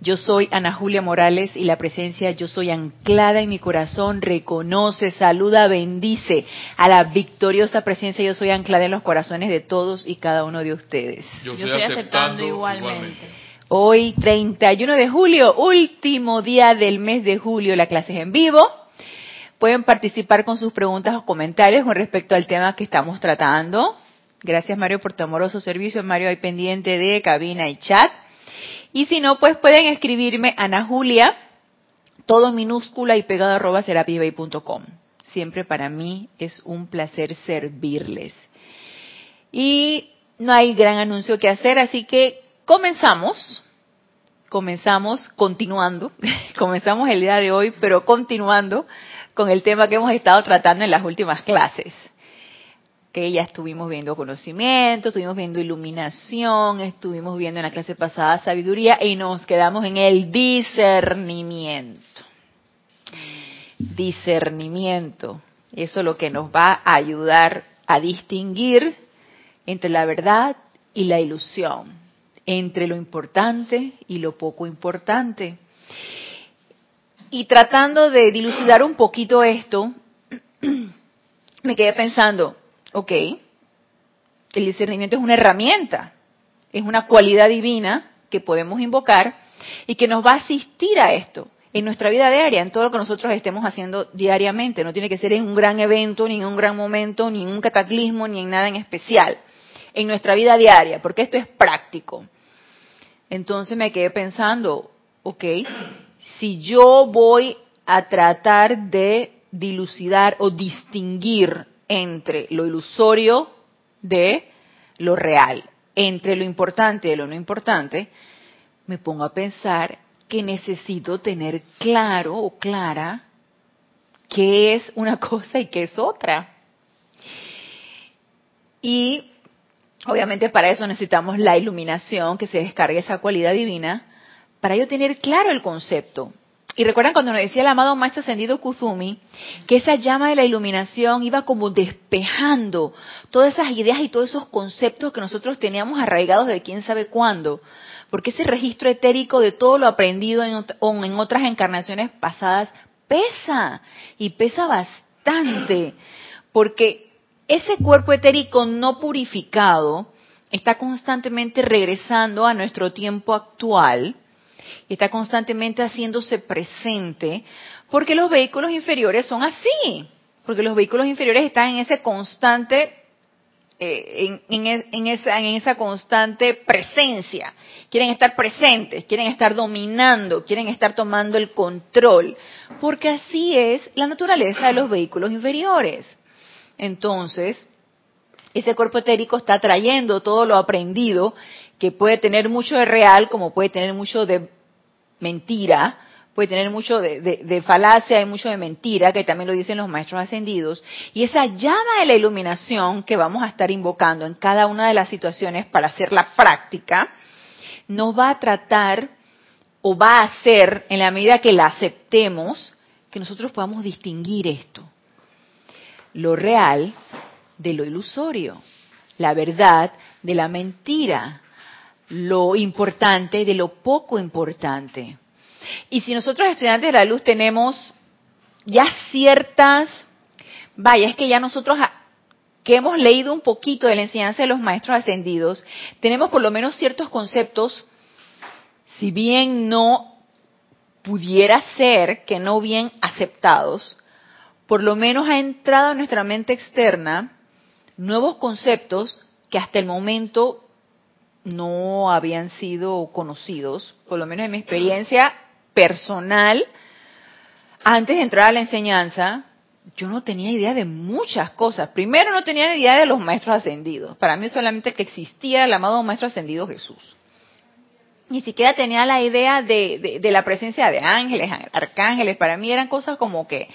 Yo soy Ana Julia Morales y la presencia Yo soy anclada en mi corazón, reconoce, saluda, bendice a la victoriosa presencia Yo soy anclada en los corazones de todos y cada uno de ustedes. Yo estoy, aceptando, igualmente. Hoy, 31 de julio, último día del mes de julio, la clase es en vivo. Pueden participar con sus preguntas o comentarios con respecto al tema que estamos tratando. Gracias Mario por tu amoroso servicio. Mario, hay pendiente de cabina y chat. Y si no, pues pueden escribirme Ana Julia, todo minúscula y pegado arroba serapibay.com. Siempre para mí es un placer servirles. Y no hay gran anuncio que hacer, así que comenzamos. Comenzamos continuando, comenzamos el día de hoy, pero continuando con el tema que hemos estado tratando en las últimas clases que ya estuvimos viendo conocimiento, estuvimos viendo iluminación, estuvimos viendo en la clase pasada sabiduría y nos quedamos en el discernimiento. Discernimiento. Eso es lo que nos va a ayudar a distinguir entre la verdad y la ilusión, entre lo importante y lo poco importante. Y tratando de dilucidar un poquito esto, me quedé pensando, Ok, el discernimiento es una herramienta, es una cualidad divina que podemos invocar y que nos va a asistir a esto en nuestra vida diaria, en todo lo que nosotros estemos haciendo diariamente. No tiene que ser en un gran evento, ni en un gran momento, ni en un cataclismo, ni en nada en especial. En nuestra vida diaria, porque esto es práctico. Entonces me quedé pensando, ok, si yo voy a tratar de dilucidar o distinguir entre lo ilusorio de lo real, entre lo importante y lo no importante, me pongo a pensar que necesito tener claro o clara qué es una cosa y qué es otra. Y obviamente para eso necesitamos la iluminación, que se descargue esa cualidad divina, para yo tener claro el concepto. Y recuerdan cuando nos decía el amado Maestro Ascendido Kuzumi, que esa llama de la iluminación iba como despejando todas esas ideas y todos esos conceptos que nosotros teníamos arraigados de quién sabe cuándo. Porque ese registro etérico de todo lo aprendido en, en otras encarnaciones pasadas pesa y pesa bastante. Porque ese cuerpo etérico no purificado está constantemente regresando a nuestro tiempo actual y está constantemente haciéndose presente, porque los vehículos inferiores son así, porque los vehículos inferiores están en ese constante, eh, en, en, esa, en esa constante presencia, quieren estar presentes, quieren estar dominando, quieren estar tomando el control, porque así es la naturaleza de los vehículos inferiores. Entonces, ese cuerpo etérico está trayendo todo lo aprendido, que puede tener mucho de real como puede tener mucho de mentira, puede tener mucho de, falacia y mucho de mentira, que también lo dicen los maestros ascendidos, y esa llama de la iluminación que vamos a estar invocando en cada una de las situaciones para hacer la práctica, nos va a tratar o va a hacer, en la medida que la aceptemos, que nosotros podamos distinguir esto, lo real de lo ilusorio, la verdad de la mentira, lo importante de lo poco importante. Y si nosotros estudiantes de la luz tenemos ya ciertas, vaya, es que ya nosotros que hemos leído un poquito de la enseñanza de los maestros ascendidos, tenemos por lo menos ciertos conceptos, si bien no pudiera ser que no bien aceptados, por lo menos ha entrado en nuestra mente externa nuevos conceptos que hasta el momento no habían sido conocidos, por lo menos en mi experiencia personal, antes de entrar a la enseñanza, yo no tenía idea de muchas cosas. Primero no tenía idea de los maestros ascendidos. Para mí solamente que existía el amado maestro ascendido Jesús. Ni siquiera tenía la idea de, de, la presencia de ángeles, arcángeles. Para mí eran cosas como que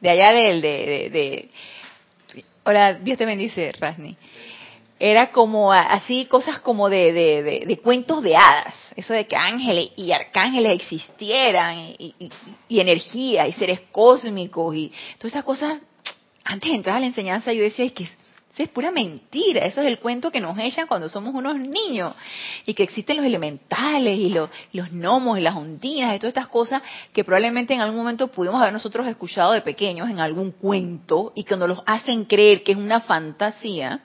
de allá del... De, de, Hola, Dios te bendice, Rasni era como así cosas como de, de, cuentos de hadas, eso de que ángeles y arcángeles existieran y, y, energía y seres cósmicos y todas esas cosas. Antes de entrar a la enseñanza yo decía es que eso es pura mentira, eso es el cuento que nos echan cuando somos unos niños y que existen los elementales y los, los gnomos y las ondinas y todas estas cosas que probablemente en algún momento pudimos haber nosotros escuchado de pequeños en algún cuento y nos los hacen creer que es una fantasía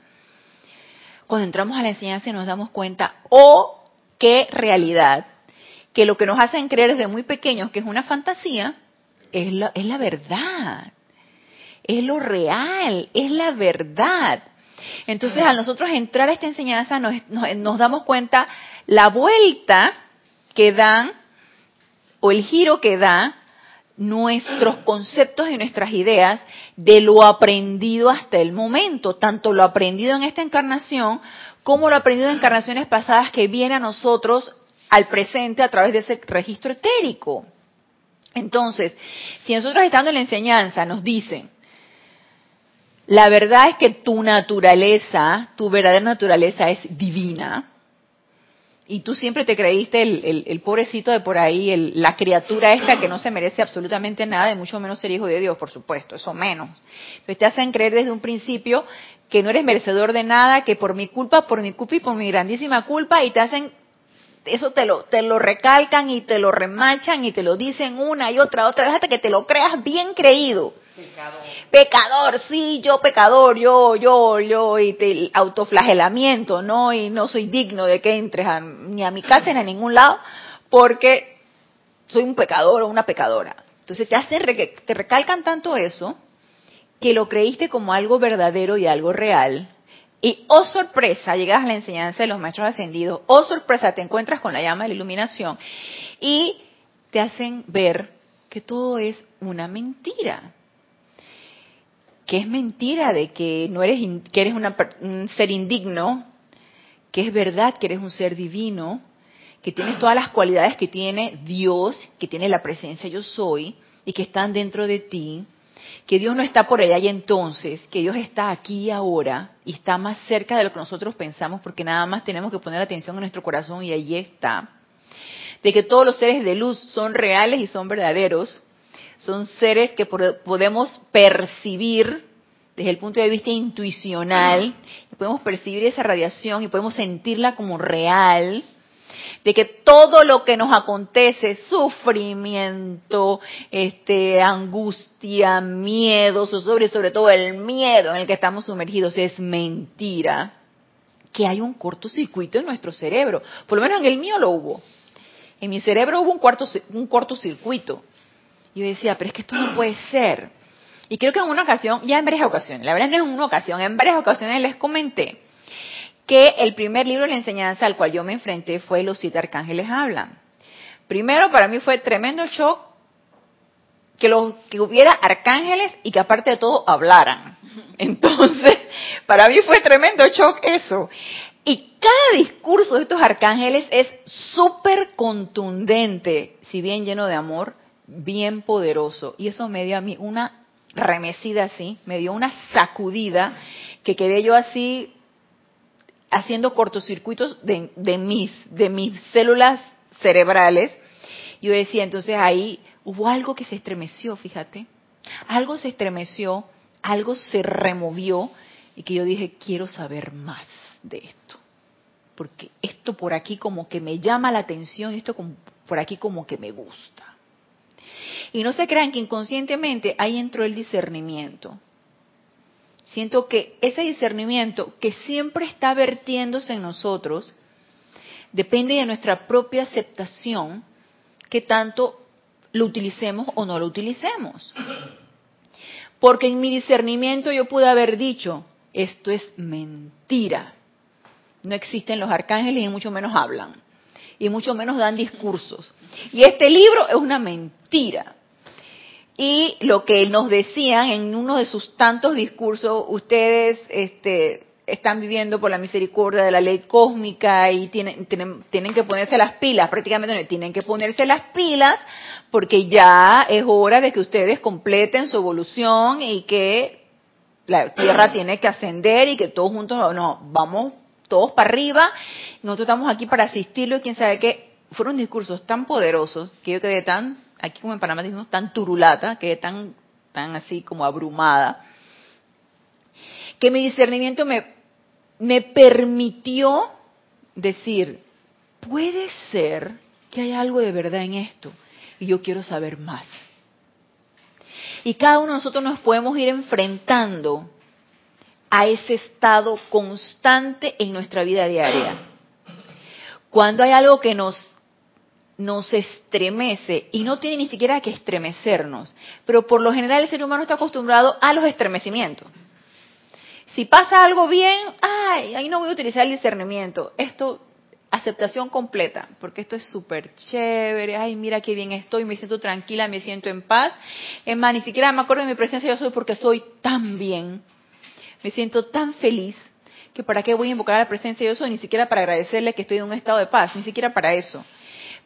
cuando entramos a la enseñanza y nos damos cuenta, oh, qué realidad, que lo que nos hacen creer desde muy pequeños que es una fantasía, es la, es la verdad, es lo real, es la verdad. Entonces, al nosotros entrar a esta enseñanza, nos, nos damos cuenta la vuelta que dan o el giro que da nuestros conceptos y nuestras ideas de lo aprendido hasta el momento, tanto lo aprendido en esta encarnación como lo aprendido en encarnaciones pasadas que viene a nosotros al presente a través de ese registro etérico. Entonces, si nosotros estando en la enseñanza nos dicen, la verdad es que tu naturaleza, tu verdadera naturaleza es divina, y tú siempre te creíste el, pobrecito de por ahí, la criatura esta que no se merece absolutamente nada, y mucho menos ser hijo de Dios, por supuesto, eso menos. Entonces te hacen creer desde un principio que no eres merecedor de nada, que por mi culpa, por mi culpa y por mi grandísima culpa, y te hacen, eso te lo, te lo recalcan y te lo remachan y te lo dicen una y otra, otra vez hasta que te lo creas bien creído. Pecador. sí, yo pecador, yo, yo, yo, y te, autoflagelamiento, ¿no? Y no soy digno de que entres ni a mi casa ni a ningún lado, porque soy un pecador o una pecadora. Entonces te hace, te recalcan tanto eso, que lo creíste como algo verdadero y algo real, y oh sorpresa, llegas a la enseñanza de los maestros ascendidos, oh sorpresa, te encuentras con la llama de la iluminación y te hacen ver que todo es una mentira. Que es mentira de que no eres que eres un ser indigno, que es verdad que eres un ser divino, que tienes todas las cualidades que tiene Dios, que tiene la presencia yo soy y que están dentro de ti, que Dios no está por allá y entonces, que Dios está aquí y ahora y está más cerca de lo que nosotros pensamos porque nada más tenemos que poner atención en nuestro corazón y allí está. De que todos los seres de luz son reales y son verdaderos son seres que podemos percibir desde el punto de vista intuicional, podemos percibir esa radiación y podemos sentirla como real, de que todo lo que nos acontece, sufrimiento, este, angustia, miedo, sobre, sobre todo el miedo en el que estamos sumergidos, es mentira, que hay un cortocircuito en nuestro cerebro. Por lo menos en el mío lo hubo. En mi cerebro hubo un, cuarto, un cortocircuito. Y yo decía, pero es que esto no puede ser. Y creo que en una ocasión, ya en varias ocasiones, la verdad no en una ocasión, en varias ocasiones les comenté que el primer libro de la enseñanza al cual yo me enfrenté fue Los siete arcángeles hablan. Primero, para mí fue tremendo shock que, los, que hubiera arcángeles y que aparte de todo hablaran. Entonces, para mí fue tremendo shock eso. Y cada discurso de estos arcángeles es súper contundente, si bien lleno de amor, bien poderoso. Y eso me dio a mí una remecida así, me dio una sacudida que quedé yo así haciendo cortocircuitos de, de mis, mis células cerebrales. Yo decía, entonces ahí hubo algo que se estremeció, fíjate. Algo se estremeció, algo se removió y que yo dije, quiero saber más de esto. Porque esto por aquí como que me llama la atención, esto por aquí como que me gusta. Y no se crean que inconscientemente ahí entró el discernimiento. Siento que ese discernimiento que siempre está vertiéndose en nosotros depende de nuestra propia aceptación que tanto lo utilicemos o no lo utilicemos. Porque en mi discernimiento yo pude haber dicho, esto es mentira. No existen los arcángeles y mucho menos hablan. Y mucho menos dan discursos. Y este libro es una mentira. Y lo que nos decían en uno de sus tantos discursos, ustedes este, están viviendo por la misericordia de la ley cósmica y tienen, tienen, tienen que ponerse las pilas, prácticamente tienen que ponerse las pilas porque ya es hora de que ustedes completen su evolución y que la tierra tiene que ascender y que todos juntos, no, vamos todos para arriba, nosotros estamos aquí para asistirlo y quién sabe qué. Fueron discursos tan poderosos que yo quedé tan, aquí como en Panamá decimos, tan turulata, quedé tan, tan así como abrumada, que mi discernimiento me, me permitió decir, puede ser que hay algo de verdad en esto y yo quiero saber más. Y cada uno de nosotros nos podemos ir enfrentando a ese estado constante en nuestra vida diaria. Cuando hay algo que nos, nos estremece, y no tiene ni siquiera que estremecernos, pero por lo general el ser humano está acostumbrado a los estremecimientos. Si pasa algo bien, ay, ahí no voy a utilizar el discernimiento. Esto, aceptación completa, porque esto es súper chévere. Ay, mira qué bien estoy, me siento tranquila, me siento en paz. Es más, ni siquiera me acuerdo de mi presencia, yo soy porque estoy tan bien me siento tan feliz que para qué voy a invocar a la presencia de Dios ni siquiera para agradecerle que estoy en un estado de paz, ni siquiera para eso.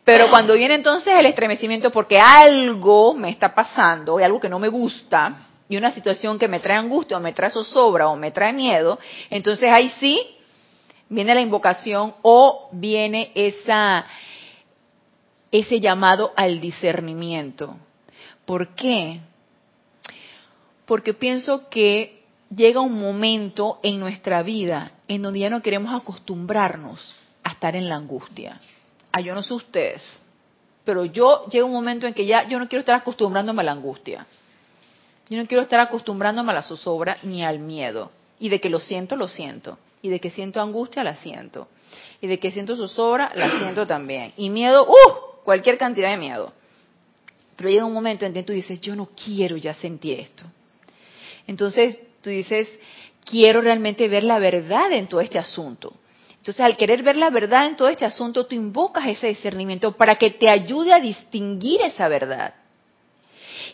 Pero cuando viene entonces el estremecimiento porque algo me está pasando y algo que no me gusta y una situación que me trae angustia o me trae zozobra o me trae miedo, entonces ahí sí viene la invocación o viene esa ese llamado al discernimiento. ¿Por qué? Porque pienso que llega un momento en nuestra vida en donde ya no queremos acostumbrarnos a estar en la angustia. Ah, yo no sé ustedes, pero yo llega un momento en que ya yo no quiero estar acostumbrándome a la angustia. Yo no quiero estar acostumbrándome a la zozobra ni al miedo. Y de que lo siento, lo siento. Y de que siento angustia, la siento. Y de que siento zozobra, la siento también. Y miedo, ¡uh! Cualquier cantidad de miedo. Pero llega un momento en que tú dices, yo no quiero ya sentir esto. Entonces, tú dices, quiero realmente ver la verdad en todo este asunto. Entonces, al querer ver la verdad en todo este asunto, tú invocas ese discernimiento para que te ayude a distinguir esa verdad.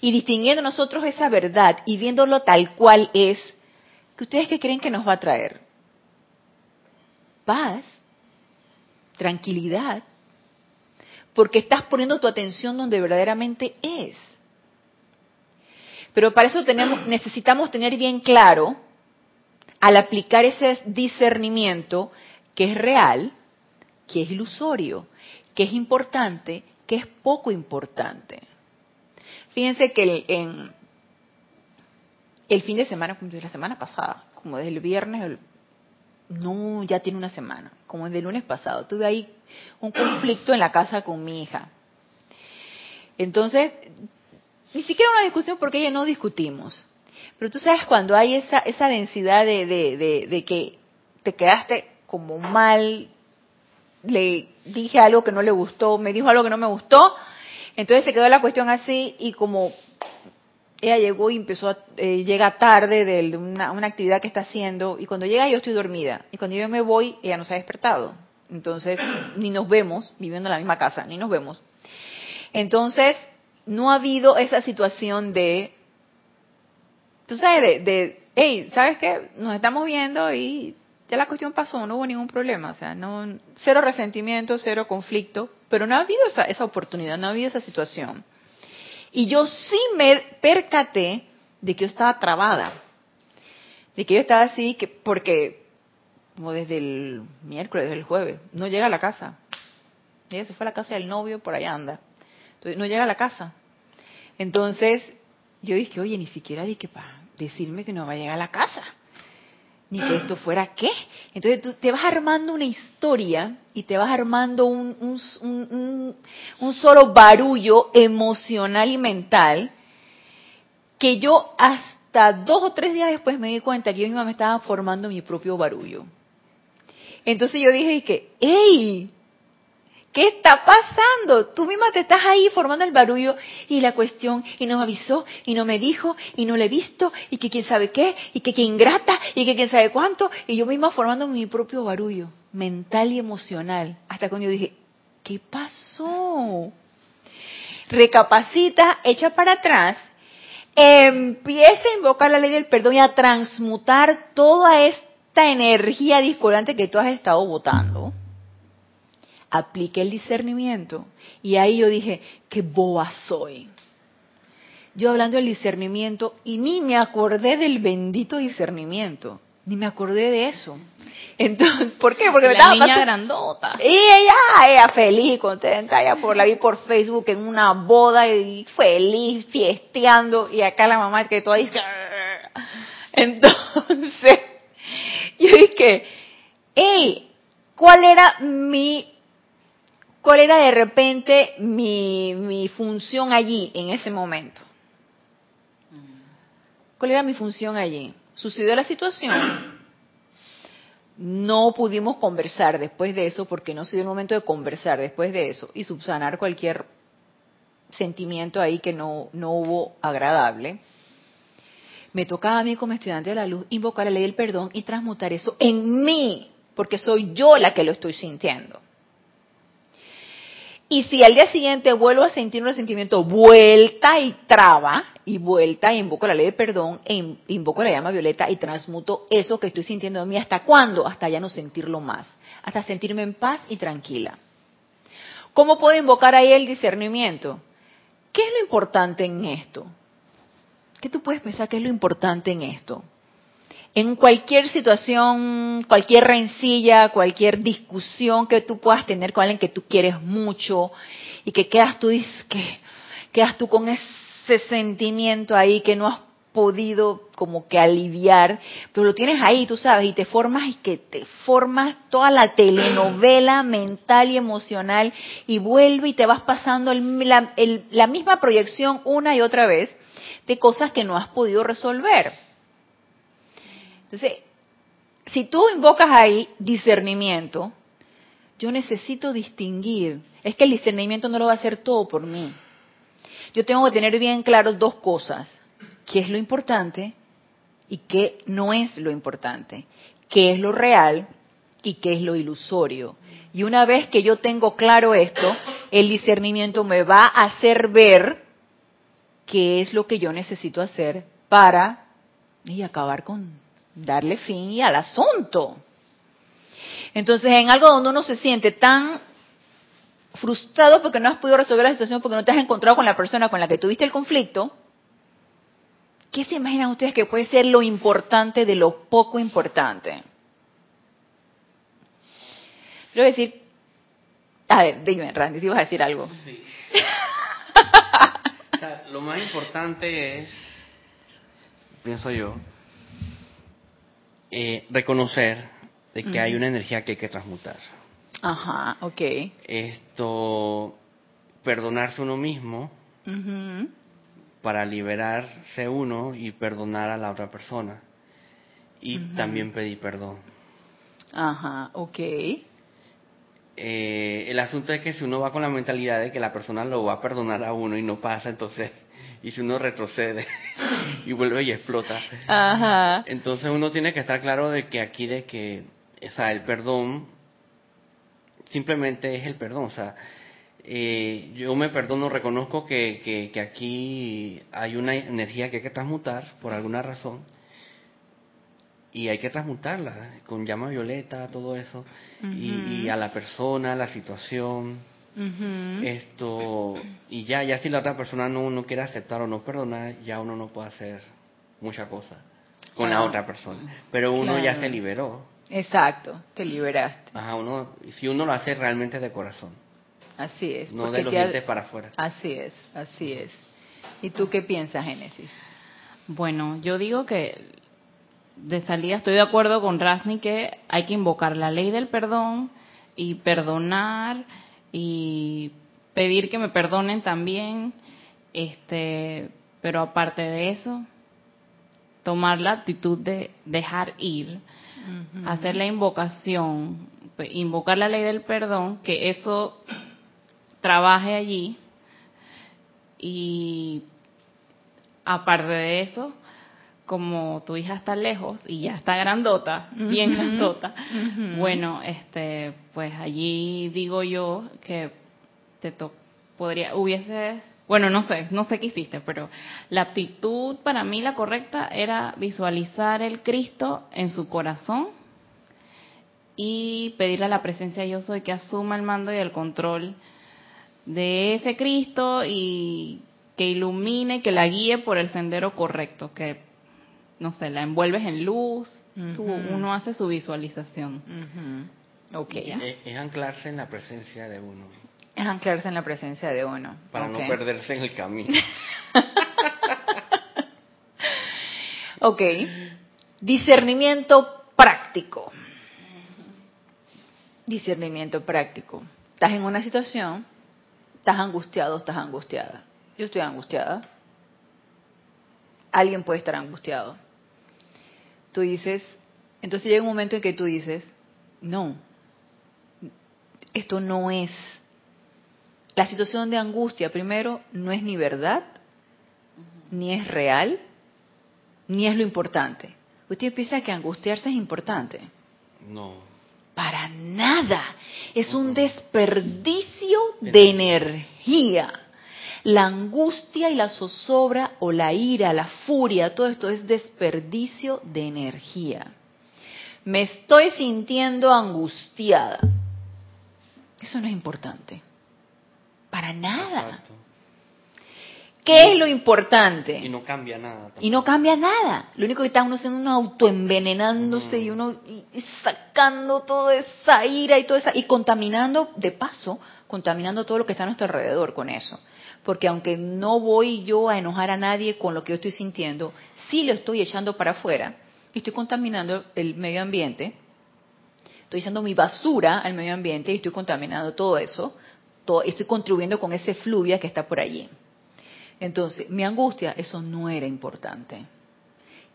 Y distinguiendo nosotros esa verdad y viéndolo tal cual es, ¿qué ustedes qué creen que nos va a traer? Paz, tranquilidad, porque estás poniendo tu atención donde verdaderamente es. Pero para eso tenemos, necesitamos tener bien claro, al aplicar ese discernimiento, que es real, que es ilusorio, que es importante, que es poco importante. Fíjense que el, en el fin de semana, como de la semana pasada, como desde el viernes, no, ya tiene una semana, como desde el lunes pasado, tuve ahí un conflicto en la casa con mi hija. Entonces, ni siquiera una discusión porque ella no discutimos. Pero tú sabes cuando hay esa, esa densidad de, de, de, que te quedaste como mal, le dije algo que no le gustó, me dijo algo que no me gustó, entonces se quedó la cuestión así y como ella llegó y empezó, a, eh, llega tarde de una, una, actividad que está haciendo y cuando llega yo estoy dormida y cuando yo me voy ella no se ha despertado. Entonces ni nos vemos, viviendo en la misma casa, ni nos vemos. Entonces no ha habido esa situación de, tú sabes, de, de hey, ¿sabes qué? Nos estamos viendo y la cuestión pasó, no hubo ningún problema, o sea, no, cero resentimiento, cero conflicto, pero no ha habido esa, esa oportunidad, no ha habido esa situación. Y yo sí me percaté de que yo estaba trabada, de que yo estaba así, que porque como desde el miércoles, desde el jueves, no llega a la casa. Ella se fue a la casa del novio, por allá anda no llega a la casa. Entonces, yo dije, oye, ni siquiera dije para decirme que no va a llegar a la casa. Ni que esto fuera qué. Entonces tú te vas armando una historia y te vas armando un, un, solo barullo emocional y mental que yo hasta dos o tres días después me di cuenta que yo misma me estaba formando mi propio barullo. Entonces yo dije que, hey, ¿Qué está pasando? Tú misma te estás ahí formando el barullo y la cuestión, y no me avisó, y no me dijo, y no le he visto, y que quién sabe qué, y que quién ingrata, y que quién sabe cuánto, y yo misma formando mi propio barullo, mental y emocional, hasta cuando yo dije, ¿qué pasó? Recapacita, echa para atrás, empieza a invocar la ley del perdón y a transmutar toda esta energía discordante que tú has estado votando apliqué el discernimiento y ahí yo dije, qué boba soy. yo hablando del discernimiento y ni me acordé del bendito discernimiento, ni me acordé de eso. Entonces, ¿por qué? Porque me estaba niña grandota. Y ella, ella feliz, contenta, ella por la vi por Facebook en una boda y feliz, fiesteando, y acá la mamá que toda dice, entonces, yo dije, hey, ¿cuál era mi, cuál era de repente mi, función allí en ese momento? ¿Cuál era mi función allí? Sucedió la situación. No pudimos conversar después de eso porque no se dio el momento de conversar después de eso y subsanar cualquier sentimiento ahí que no, no hubo agradable. Me tocaba a mí como estudiante de la luz invocar la ley del perdón y transmutar eso en mí, porque soy yo la que lo estoy sintiendo. Y si al día siguiente vuelvo a sentir un resentimiento, vuelta y traba, y vuelta, e invoco la ley del perdón, e invoco la llama violeta y transmuto eso que estoy sintiendo en mí. ¿Hasta cuándo? Hasta ya no sentirlo más. Hasta sentirme en paz y tranquila. ¿Cómo puedo invocar ahí el discernimiento? ¿Qué es lo importante en esto? ¿Qué tú puedes pensar que es lo importante en esto? En cualquier situación, cualquier rencilla, cualquier discusión que tú puedas tener con alguien que tú quieres mucho y que quedas tú, que quedas tú con ese sentimiento ahí que no has podido como que aliviar, pero lo tienes ahí, tú sabes, y te formas y que te formas toda la telenovela mental y emocional y vuelve y te vas pasando la misma proyección una y otra vez de cosas que no has podido resolver. Entonces, si tú invocas ahí discernimiento, yo necesito distinguir. Es que el discernimiento no lo va a hacer todo por mí. Yo tengo que tener bien claro dos cosas. ¿Qué es lo importante y qué no es lo importante? ¿Qué es lo real y qué es lo ilusorio? Y una vez que yo tengo claro esto, el discernimiento me va a hacer ver qué es lo que yo necesito hacer para y acabar con darle fin al asunto. Entonces, en algo donde uno se siente tan frustrado porque no has podido resolver la situación, porque no te has encontrado con la persona con la que tuviste el conflicto, ¿qué se imaginan ustedes que puede ser lo importante de lo poco importante? Quiero decir, a ver, dime, Randy, si vas a decir algo. Sí. lo más importante es, pienso yo, eh, reconocer de que hay una energía que hay que transmutar. Ajá, ok. Esto, perdonarse uno mismo para liberarse uno y perdonar a la otra persona. Y también pedir perdón. Ajá, ok. Eh, el asunto es que si uno va con la mentalidad de que la persona lo va a perdonar a uno y no pasa, entonces, y si uno retrocede y vuelve y explota, entonces uno tiene que estar claro de que aquí de que, o sea, el perdón simplemente es el perdón, o sea, eh, yo me perdono, reconozco que, que, que aquí hay una energía que hay que transmutar por alguna razón y hay que transmutarla con llama violeta, todo eso, y, a la persona, a la situación, esto, y ya, ya si la otra persona no, no quiere aceptar o no perdonar, ya uno no puede hacer mucha cosa con la otra persona, pero uno ya se liberó. Exacto, te liberaste. Ajá, uno, si uno lo hace realmente de corazón. Así es. No de los dientes para afuera. Así es, así es. ¿Y tú qué piensas, Génesis? Bueno, yo digo que de salida estoy de acuerdo con Rasni que hay que invocar la ley del perdón y perdonar y pedir que me perdonen también, este, pero aparte de eso, tomar la actitud de dejar ir, hacer la invocación, invocar la ley del perdón, que eso trabaje allí y aparte de eso, como tu hija está lejos y ya está grandota, bien grandota, bueno, este, pues allí digo yo que te to podría, hubiese, bueno, no sé, no sé qué hiciste, pero la actitud para mí la correcta era visualizar el Cristo en su corazón y pedirle a la presencia de yo soy que asuma el mando y el control de ese Cristo y que ilumine, que la guíe por el sendero correcto, que, no sé, la envuelves en luz, tú- Ujú. uno hace su visualización. Ya. Es, es anclarse en la presencia de uno, Es anclarse en la presencia de uno. para no perderse en el camino. Ok. Discernimiento práctico. Discernimiento práctico. Estás en una situación, estás angustiado, estás angustiada. Yo estoy angustiada. Alguien puede estar angustiado. Tú dices, entonces llega un momento en que tú dices, no, esto no es. La situación de angustia, primero, no es ni verdad, ni es real, ni es lo importante. Usted piensa que angustiarse es importante. No. Para nada. Es un desperdicio de energía. La angustia y la zozobra o la ira, la furia, todo esto es desperdicio de energía. Me estoy sintiendo angustiada. Eso no es importante. Para nada. Exacto. ¿Qué es lo importante? Y no cambia nada. Y no cambia nada. Lo único que está uno haciendo uno autoenvenenándose y uno y- y sacando toda esa ira y toda esa y contaminando de paso, contaminando todo lo que está a nuestro alrededor con eso. Porque aunque no voy yo a enojar a nadie con lo que yo estoy sintiendo, sí lo estoy echando para afuera y estoy contaminando el medio ambiente. Estoy echando mi basura al medio ambiente y estoy contaminando todo eso. Todo, estoy contribuyendo con ese fluvia que está por allí. Entonces, mi angustia, eso no era importante.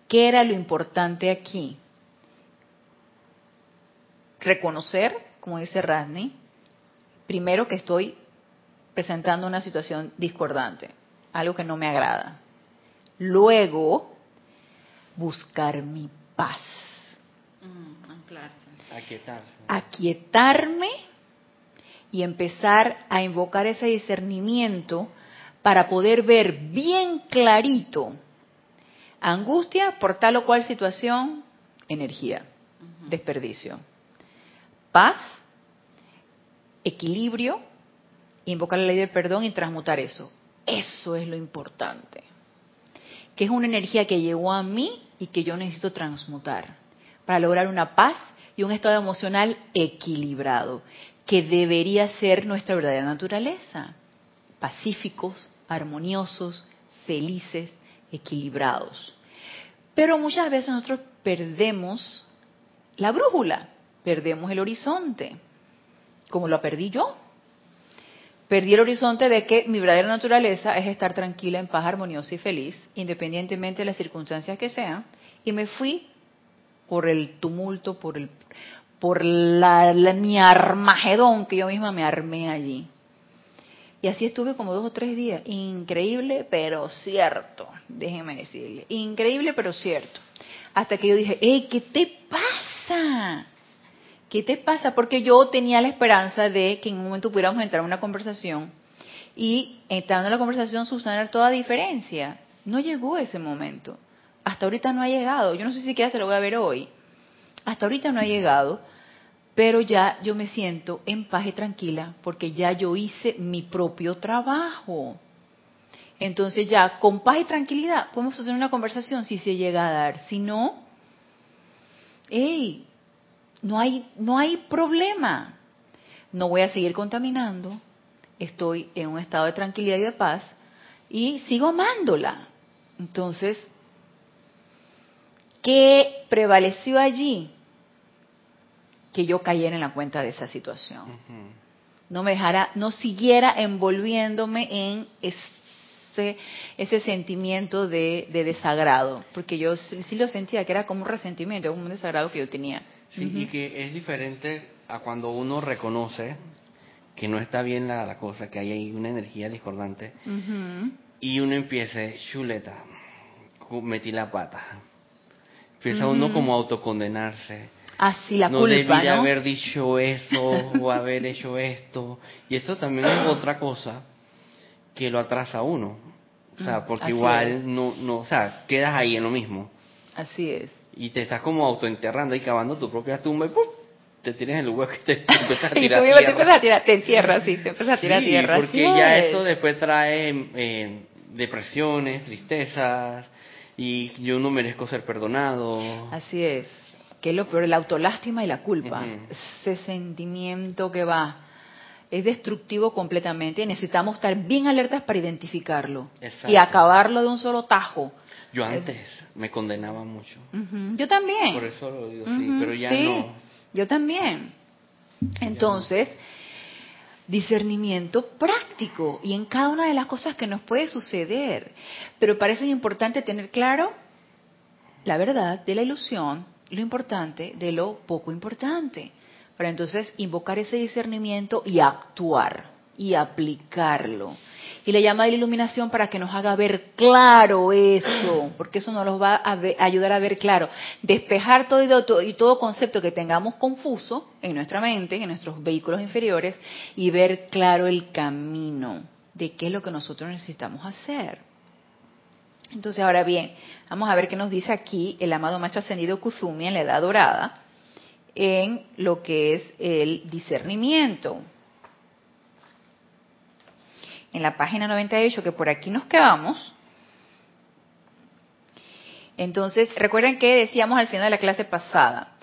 ¿Qué era lo importante aquí? Reconocer, como dice Rasni, primero que estoy presentando una situación discordante, algo que no me agrada. Luego, buscar mi paz, aquietarme y empezar a invocar ese discernimiento para poder ver bien clarito angustia por tal o cual situación, energía, desperdicio. Paz, equilibrio, invocar la ley del perdón y transmutar eso. Eso es lo importante. Que es una energía que llegó a mí y que yo necesito transmutar para lograr una paz y un estado emocional equilibrado, que debería ser nuestra verdadera naturaleza. Pacíficos, armoniosos, felices, equilibrados. Pero muchas veces nosotros perdemos la brújula, perdemos el horizonte, como lo perdí yo. Perdí el horizonte de que mi verdadera naturaleza es estar tranquila, en paz, armoniosa y feliz, independientemente de las circunstancias que sean, y me fui por el tumulto, por el por la, mi armagedón que yo misma me armé allí. Y así estuve como dos o tres días. Increíble, pero cierto. Déjenme decirle. Increíble, pero cierto. Hasta que yo dije, hey, ¿qué te pasa? ¿Qué te pasa? Porque yo tenía la esperanza de que en un momento pudiéramos entrar en una conversación y entrando en la conversación subsanar toda diferencia. No llegó ese momento. Hasta ahorita no ha llegado. Yo no sé si siquiera se lo voy a ver hoy. Hasta ahorita no ha llegado, pero ya yo me siento en paz y tranquila porque ya yo hice mi propio trabajo. Entonces ya con paz y tranquilidad podemos hacer una conversación si se llega a dar. Si no, hey, no hay, no hay problema. No voy a seguir contaminando. Estoy en un estado de tranquilidad y de paz y sigo amándola. Entonces, ¿qué prevaleció allí? Que yo cayera en la cuenta de esa situación. No me dejara, no siguiera envolviéndome en ese, ese sentimiento de, de desagrado, porque yo sí lo sentía que era como un resentimiento, como un desagrado que yo tenía. Sí, y que es diferente a cuando uno reconoce que no está bien la, la cosa, que hay ahí una energía discordante, y uno empieza, chuleta, metí la pata. Empieza uno como a autocondenarse. Así la no culpa, debí de ¿no? haber dicho eso o haber hecho esto. Y esto también es otra cosa que lo atrasa a uno. O sea, Mm, porque así igual es. no, no, o sea, quedas ahí en lo mismo. Así es. Y te estás como autoenterrando y cavando tu propia tumba y ¡pum! te tienes el hueco y te, te empiezas a Y tirar tú mismo te tierra. empiezas a tirar, te entierras, sí, te empiezas a tirar Sí, tierra. porque así ya es. eso después trae eh, depresiones, tristezas, y yo no merezco ser perdonado. Así es. Que es lo peor, la autolástima y la culpa. Ese sentimiento que va es destructivo completamente. Necesitamos estar bien alertas para identificarlo y acabarlo de un solo tajo. Yo antes me condenaba mucho. Yo también. Por eso lo digo, sí, pero ya no. Yo también. Entonces, discernimiento práctico y en cada una de las cosas que nos puede suceder. Pero parece importante tener claro la verdad de la ilusión, lo importante de lo poco importante, para entonces invocar ese discernimiento y actuar y aplicarlo y le llama de la iluminación para que nos haga ver claro eso, porque eso nos va a, ayudar a ver claro, despejar todo y, todo concepto que tengamos confuso en nuestra mente, en nuestros vehículos inferiores, y ver claro el camino de qué es lo que nosotros necesitamos hacer. Entonces, ahora bien, vamos a ver qué nos dice aquí el amado maestro ascendido Kuzumi en la Edad Dorada, en lo que es el discernimiento en la página 98, que por aquí nos quedamos. Entonces, recuerden que decíamos al final de la clase pasada,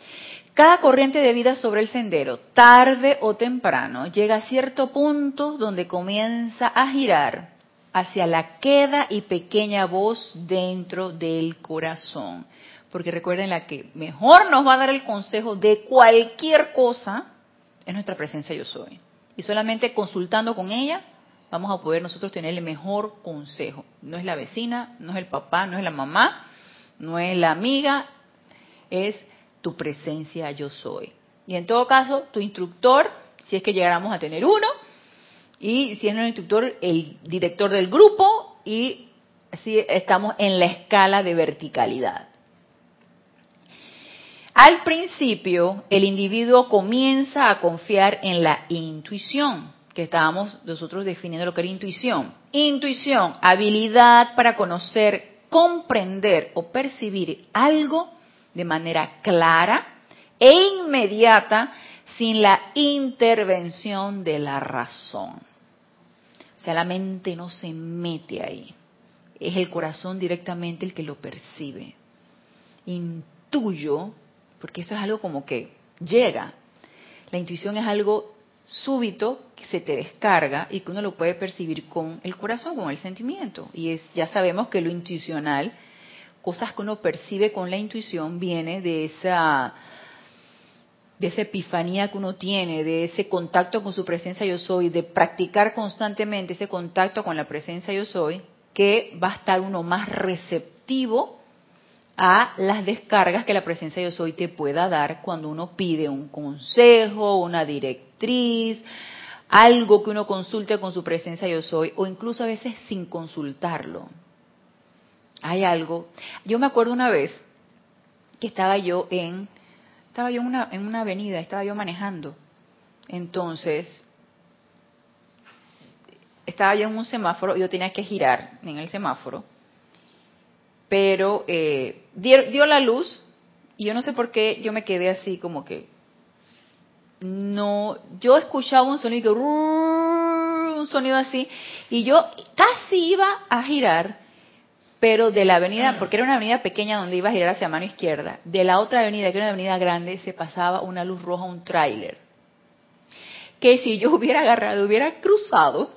cada corriente de vida sobre el sendero, tarde o temprano, llega a cierto punto donde comienza a girar hacia la queda y pequeña voz dentro del corazón. Porque recuerden la que mejor nos va a dar el consejo de cualquier cosa es nuestra presencia yo soy. Y solamente consultando con ella vamos a poder nosotros tener el mejor consejo. No es la vecina, no es el papá, no es la mamá, no es la amiga, es tu presencia yo soy. Y en todo caso, tu instructor, si es que llegáramos a tener uno, y si es el instructor, el director del grupo, y así estamos en la escala de verticalidad. Al principio, el individuo comienza a confiar en la intuición que estábamos nosotros definiendo lo que era intuición. Intuición, habilidad para conocer, comprender o percibir algo de manera clara e inmediata sin la intervención de la razón. O sea, la mente no se mete ahí. Es el corazón directamente el que lo percibe. Intuyo, porque eso es algo como que llega. La intuición es algo súbito que se te descarga y que uno lo puede percibir con el corazón, con el sentimiento. Y es, ya sabemos que lo intuicional, cosas que uno percibe con la intuición, viene de esa de esa epifanía que uno tiene, de ese contacto con su presencia yo soy, de practicar constantemente ese contacto con la presencia yo soy, que va a estar uno más receptivo a las descargas que la presencia yo soy te pueda dar cuando uno pide un consejo, una algo que uno consulte con su presencia yo soy, o incluso a veces sin consultarlo. Hay algo. Yo me acuerdo una vez que estaba yo en, estaba yo en una, en una avenida, estaba yo manejando. Entonces, estaba yo en un semáforo, yo tenía que girar en el semáforo pero eh, dio, la luz y yo no sé por qué yo me quedé así como que no, yo escuchaba un sonido, un sonido así y yo casi iba a girar, pero de la avenida, porque era una avenida pequeña donde iba a girar hacia mano izquierda, de la otra avenida, que era una avenida grande, se pasaba una luz roja, un tráiler. Que si yo hubiera agarrado, hubiera cruzado,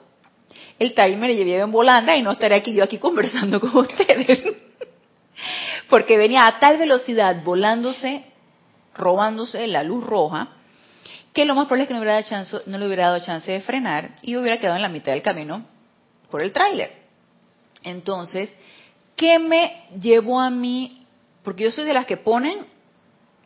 el tráiler me llevaría en volanda y no estaría aquí yo aquí conversando con ustedes porque venía a tal velocidad volándose, robándose la luz roja, que lo más probable es que no, hubiera chance, no le hubiera dado chance de frenar y hubiera quedado en la mitad del camino por el tráiler. Entonces, ¿qué me llevó a mí? Porque yo soy de las que ponen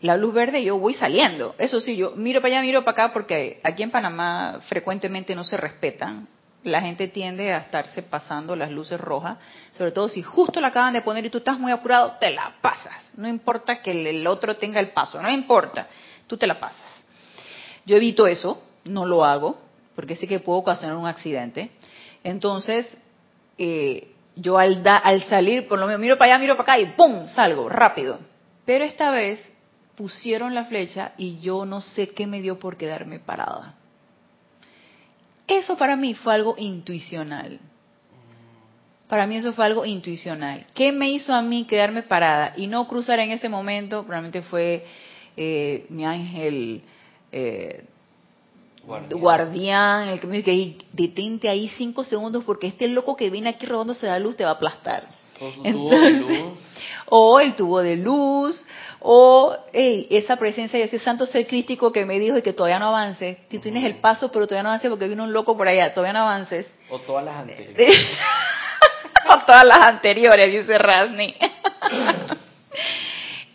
la luz verde y yo voy saliendo. Eso sí, yo miro para allá, miro para acá, porque aquí en Panamá frecuentemente no se respetan la gente tiende a estarse pasando las luces rojas, sobre todo si justo la acaban de poner y tú estás muy apurado, te la pasas. No importa que el otro tenga el paso, no importa, tú te la pasas. Yo evito eso, no lo hago, porque sé que puedo ocasionar un accidente. Entonces, eh, yo al, al salir, por lo menos miro para allá, miro para acá y ¡pum! salgo rápido. Pero esta vez pusieron la flecha y yo no sé qué me dio por quedarme parada eso para mí fue algo intuicional. Para mí eso fue algo intuicional. ¿Qué me hizo a mí quedarme parada y no cruzar en ese momento? Probablemente fue eh, mi ángel eh, guardián. el que me dice que detente ahí cinco segundos porque este loco que viene aquí robándose la luz te va a aplastar. o el tubo de luz, o esa presencia de ese santo ser crítico que me dijo y que todavía no avance. Tú tienes el paso, pero todavía no avances porque vino un loco por allá, todavía no avances. O todas las anteriores. o todas las anteriores, dice Rasni.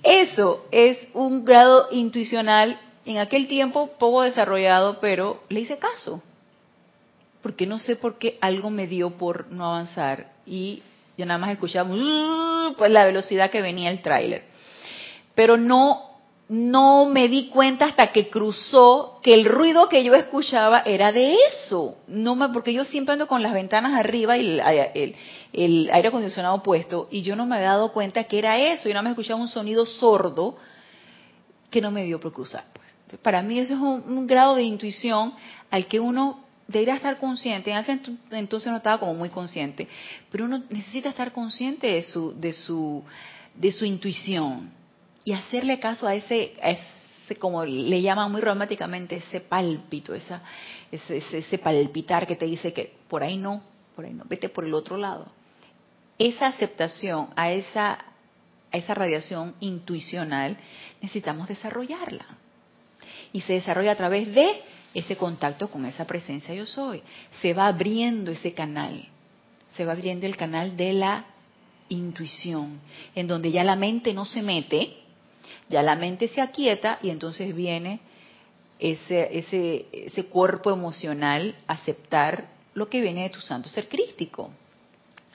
Eso es un grado intuicional en aquel tiempo poco desarrollado, pero le hice caso. Porque no sé por qué algo me dio por no avanzar y yo nada más escuchaba pues la velocidad que venía el tráiler. Pero no no me di cuenta hasta que cruzó que el ruido que yo escuchaba era de eso. No me, porque yo siempre ando con las ventanas arriba y el, el, aire acondicionado puesto y yo no me había dado cuenta que era eso. Yo no me escuchaba un sonido sordo que no me dio por cruzar. Para mí eso es un, grado de intuición al que uno debería estar consciente. En aquel entonces no estaba como muy consciente, pero uno necesita estar consciente de su, de su, de su intuición y hacerle caso a ese, ese como le llaman muy románticamente, ese pálpito, esa, ese, ese, palpitar que te dice que por ahí no, por ahí no, vete por el otro lado. Esa aceptación a esa, a esa radiación intuicional necesitamos desarrollarla. Y se desarrolla a través de ese contacto con esa presencia yo soy. Se va abriendo ese canal, se va abriendo el canal de la intuición, en donde ya la mente no se mete, ya la mente se aquieta y entonces viene ese, ese, ese cuerpo emocional aceptar lo que viene de tu santo ser crístico.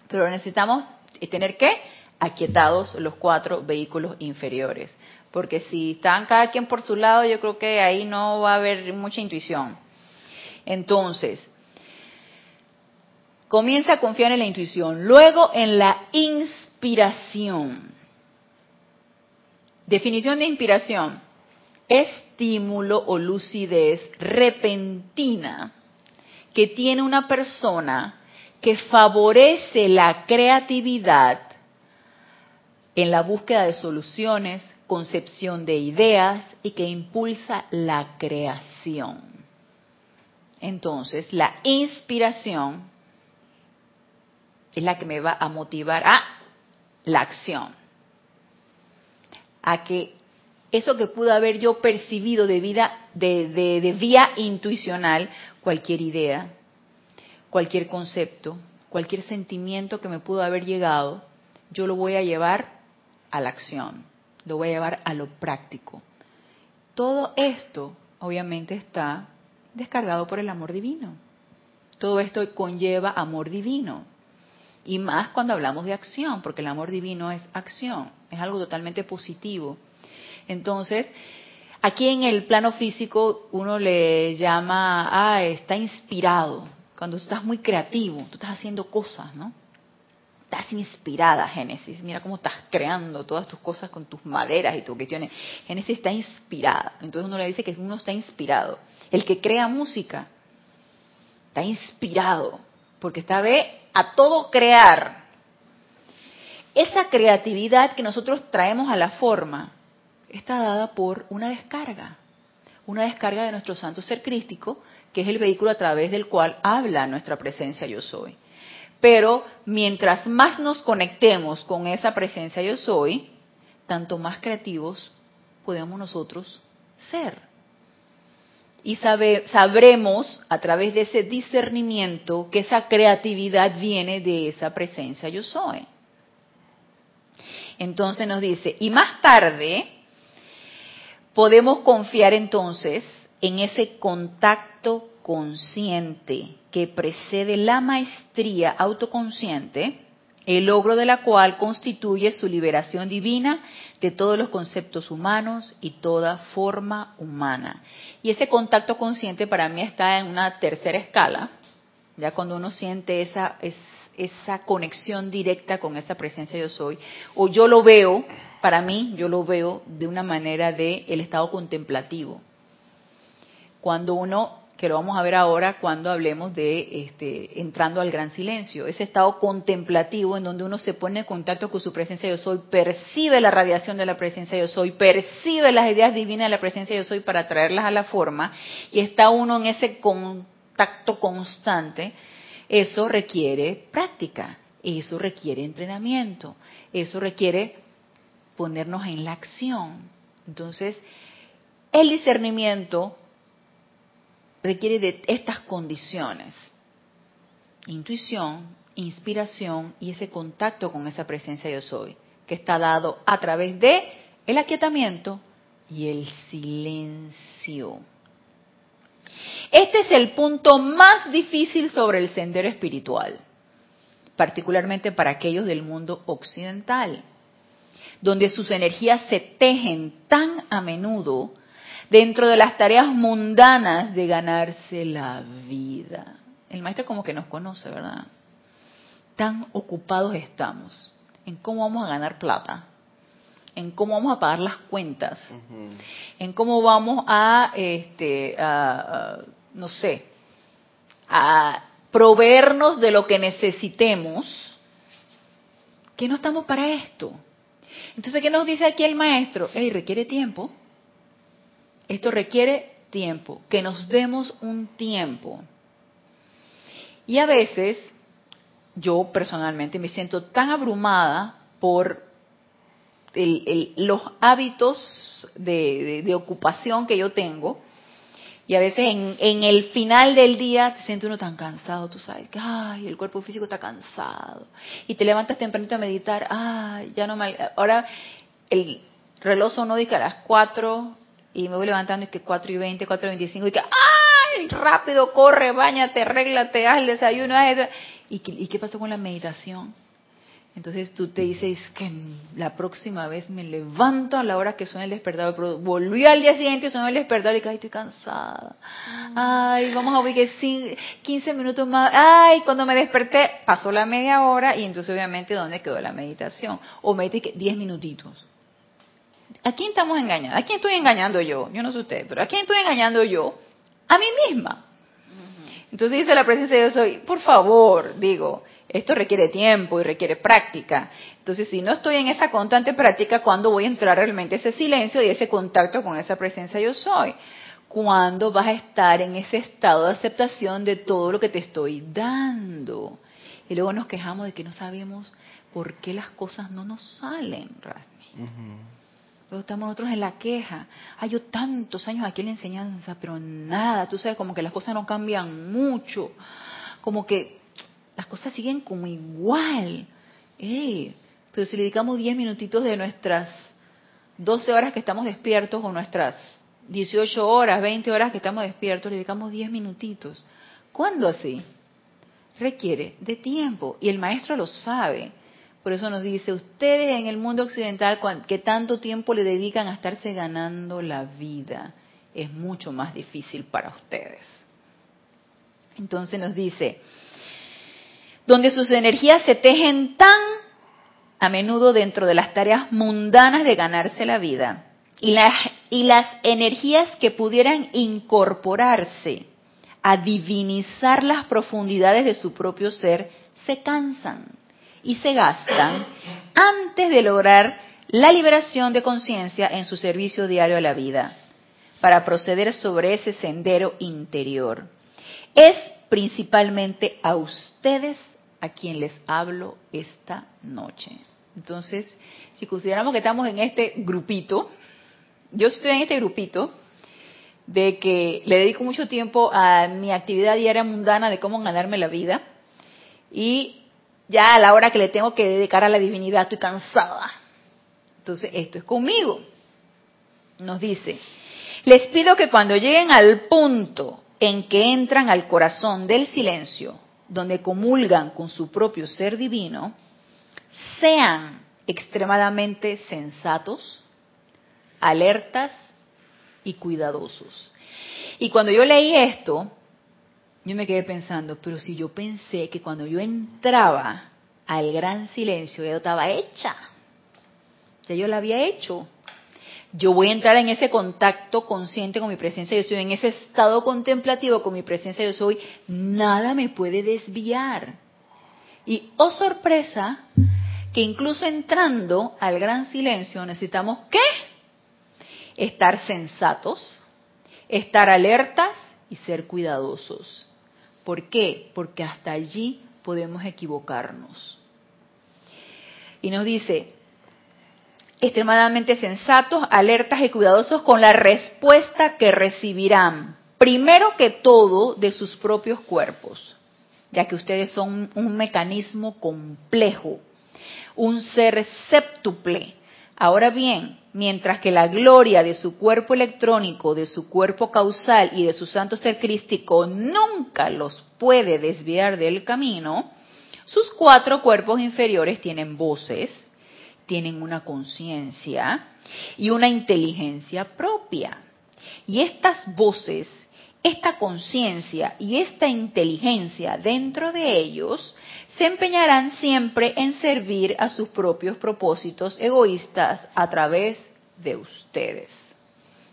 Pero necesitamos tener que aquietados los cuatro vehículos inferiores. Porque si están cada quien por su lado, yo creo que ahí no va a haber mucha intuición. Entonces, comienza a confiar en la intuición, luego en la inspiración. Definición de inspiración. Estímulo o lucidez repentina que tiene una persona que favorece la creatividad en la búsqueda de soluciones, concepción de ideas y que impulsa la creación. Entonces, la inspiración es la que me va a motivar a la acción a que eso que pudo haber yo percibido de, vida, de, vía intuicional, cualquier idea, cualquier concepto, cualquier sentimiento que me pudo haber llegado, yo lo voy a llevar a la acción, lo voy a llevar a lo práctico. Todo esto obviamente está descargado por el amor divino. Todo esto conlleva amor divino. Y más cuando hablamos de acción, porque el amor divino es acción, es algo totalmente positivo. Entonces, aquí en el plano físico uno le llama, ah, está inspirado. Cuando estás muy creativo, tú estás haciendo cosas, ¿no? Estás inspirada, Génesis. Mira cómo estás creando todas tus cosas con tus maderas y tus cuestiones. Génesis está inspirada. Entonces uno le dice que uno está inspirado. El que crea música está inspirado porque está ve a todo crear. Esa creatividad que nosotros traemos a la forma está dada por una descarga, una descarga de nuestro santo ser crístico, que es el vehículo a través del cual habla nuestra presencia yo soy. Pero mientras más nos conectemos con esa presencia yo soy, tanto más creativos podemos nosotros ser y sabremos a través de ese discernimiento que esa creatividad viene de esa presencia yo soy. Entonces nos dice, y más tarde podemos confiar entonces en ese contacto consciente que precede la maestría autoconsciente el logro de la cual constituye su liberación divina de todos los conceptos humanos y toda forma humana. Y ese contacto consciente para mí está en una tercera escala, ya cuando uno siente esa, esa conexión directa con esa presencia yo soy, o yo lo veo, para mí yo lo veo de una manera de el estado contemplativo. Cuando uno que lo vamos a ver ahora cuando hablemos de este, entrando al gran silencio, ese estado contemplativo en donde uno se pone en contacto con su presencia yo soy, percibe la radiación de la presencia yo soy, percibe las ideas divinas de la presencia yo soy para traerlas a la forma y está uno en ese contacto constante, eso requiere práctica, eso requiere entrenamiento, eso requiere ponernos en la acción. Entonces, el discernimiento requiere de estas condiciones. Intuición, inspiración y ese contacto con esa presencia yo soy, que está dado a través de el aquietamiento y el silencio. Este es el punto más difícil sobre el sendero espiritual, particularmente para aquellos del mundo occidental, donde sus energías se tejen tan a menudo dentro de las tareas mundanas de ganarse la vida. El maestro como que nos conoce, ¿verdad? Tan ocupados estamos en cómo vamos a ganar plata, en cómo vamos a pagar las cuentas, en cómo vamos a, este, no sé, a proveernos de lo que necesitemos, que no estamos para esto. Entonces, ¿qué nos dice aquí el maestro? Hey, requiere tiempo esto requiere tiempo, que nos demos un tiempo. Y a veces yo personalmente me siento tan abrumada por los hábitos de, ocupación que yo tengo. Y a veces en, el final del día te sientes uno tan cansado, tú sabes que ay, el cuerpo físico está cansado. Y te levantas tempranito a meditar, ay, ya no me... Ahora el reloj sonó dice a las 4 y me voy levantando y que 4 y 20, 4 y 25 y que ¡ay! Rápido, corre, bañate, arréglate, haz el desayuno. ¿Y qué, ¿Y qué pasó con la meditación? Entonces tú te dices que la próxima vez me levanto a la hora que suena el despertador, pero volví al día siguiente y suena el despertador y que ay, estoy cansada. Ay, vamos a que 15 minutos más. Ay, cuando me desperté pasó la media hora y entonces obviamente ¿dónde quedó la meditación? O medité 10 minutitos. ¿A quién estamos engañando? ¿A quién estoy engañando yo? Yo no sé usted, pero ¿a quién estoy engañando yo? A mí misma. Entonces dice la presencia de Dios hoy, por favor, digo, esto requiere tiempo y requiere práctica. Entonces, si no estoy en esa constante práctica, ¿cuándo voy a entrar realmente ese silencio y ese contacto con esa presencia yo soy? ¿Cuándo vas a estar en ese estado de aceptación de todo lo que te estoy dando? Y luego nos quejamos de que no sabemos por qué las cosas no nos salen, Rasmi estamos nosotros en la queja. Ay, yo tantos años aquí en la enseñanza, pero nada, tú sabes, como que las cosas no cambian mucho. Como que las cosas siguen como igual. pero si le dedicamos 10 minutitos de nuestras 12 horas que estamos despiertos o nuestras 18 horas, 20 horas que estamos despiertos, le dedicamos 10 minutitos. ¿Cuándo así? Requiere de tiempo y el maestro lo sabe. Por eso nos dice, ustedes en el mundo occidental que tanto tiempo le dedican a estarse ganando la vida, es mucho más difícil para ustedes. Entonces nos dice, donde sus energías se tejen tan a menudo dentro de las tareas mundanas de ganarse la vida y las, y las energías que pudieran incorporarse a divinizar las profundidades de su propio ser se cansan y se gastan antes de lograr la liberación de conciencia en su servicio diario a la vida, para proceder sobre ese sendero interior. Es principalmente a ustedes a quien les hablo esta noche. Entonces, si consideramos que estamos en este grupito, yo estoy en este grupito de que le dedico mucho tiempo a mi actividad diaria mundana de cómo ganarme la vida y ya a la hora que le tengo que dedicar a la divinidad estoy cansada. Entonces, esto es conmigo. Nos dice, les pido que cuando lleguen al punto en que entran al corazón del silencio, donde comulgan con su propio ser divino, sean extremadamente sensatos, alertas y cuidadosos. Y cuando yo leí esto, yo me quedé pensando, pero si yo pensé que cuando yo entraba al gran silencio, yo estaba hecha, ya yo la había hecho. yo voy a entrar en ese contacto consciente con mi presencia yo soy, en ese estado contemplativo con mi presencia yo soy, nada me puede desviar. Y oh sorpresa, que incluso entrando al gran silencio necesitamos ¿qué? Estar sensatos, estar alertas y ser cuidadosos. ¿Por qué? Porque hasta allí podemos equivocarnos. Y nos dice, extremadamente sensatos, alertas y cuidadosos con la respuesta que recibirán, primero que todo, de sus propios cuerpos, ya que ustedes son un mecanismo complejo, un ser séptuple. Ahora bien, mientras que la gloria de su cuerpo electrónico, de su cuerpo causal y de su santo ser crístico nunca los puede desviar del camino, sus cuatro cuerpos inferiores tienen voces, tienen una conciencia y una inteligencia propia. Y estas voces, esta conciencia y esta inteligencia dentro de ellos se empeñarán siempre en servir a sus propios propósitos egoístas a través de ustedes.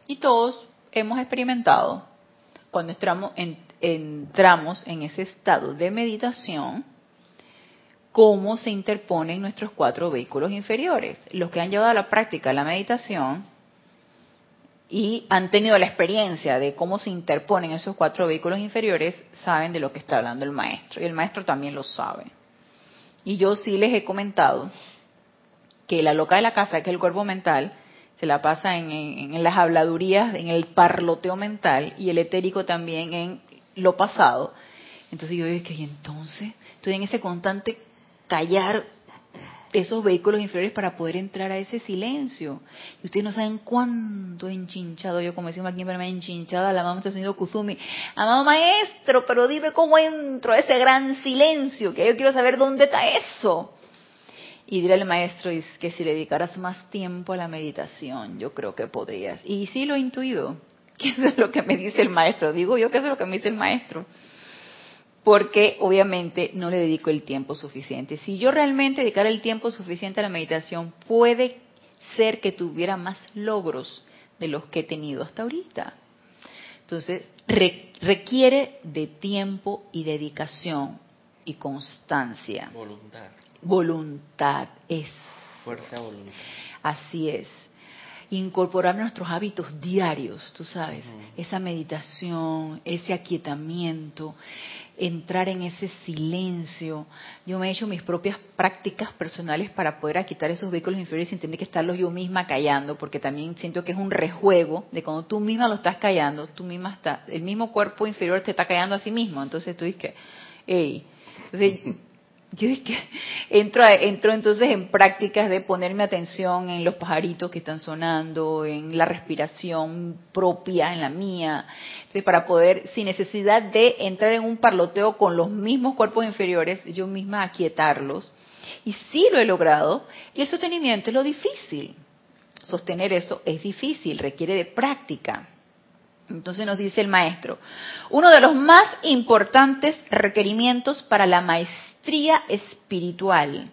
Y todos hemos experimentado cuando entramos en, ese estado de meditación, cómo se interponen nuestros cuatro vehículos inferiores. Los que han llevado a la práctica la meditación y han tenido la experiencia de cómo se interponen esos cuatro vehículos inferiores, saben de lo que está hablando el maestro. Y el maestro también lo sabe. Y yo sí les he comentado que la loca de la casa, que es el cuerpo mental, se la pasa en, las habladurías, en el parloteo mental, y el etérico también en lo pasado. Entonces yo digo, que entonces estoy en ese constante callar esos vehículos inferiores para poder entrar a ese silencio. Y ustedes no saben cuánto enchinchado, yo como decimos aquí en Panamá, enchinchada la mamá está haciendo Kuzumi. Amado maestro, pero dime cómo entro a ese gran silencio, que yo quiero saber dónde está eso. Y diré al maestro que si le dedicaras más tiempo a la meditación, yo creo que podrías. Y sí lo he intuido, que eso es lo que me dice el maestro. Digo yo que eso es lo que me dice el maestro porque obviamente no le dedico el tiempo suficiente. Si yo realmente dedicara el tiempo suficiente a la meditación, puede ser que tuviera más logros de los que he tenido hasta ahorita. Entonces, requiere de tiempo y dedicación y constancia. Voluntad. Voluntad es. Fuerza voluntad. Así es incorporar nuestros hábitos diarios, tú sabes, esa meditación, ese aquietamiento, entrar en ese silencio. Yo me he hecho mis propias prácticas personales para poder quitar esos vehículos inferiores sin tener que estarlos yo misma callando, porque también siento que es un rejuego de cuando tú misma lo estás callando, tú misma estás, el mismo cuerpo inferior te está callando a sí mismo. Entonces tú dices que, hey, entonces yo que entro, entro entonces en prácticas de ponerme atención en los pajaritos que están sonando, en la respiración propia, en la mía, para poder, sin necesidad de entrar en un parloteo con los mismos cuerpos inferiores, yo misma aquietarlos. Y sí lo he logrado, y el sostenimiento es lo difícil. Sostener eso es difícil, requiere de práctica. Entonces nos dice el maestro, uno de los más importantes requerimientos para la maestría espiritual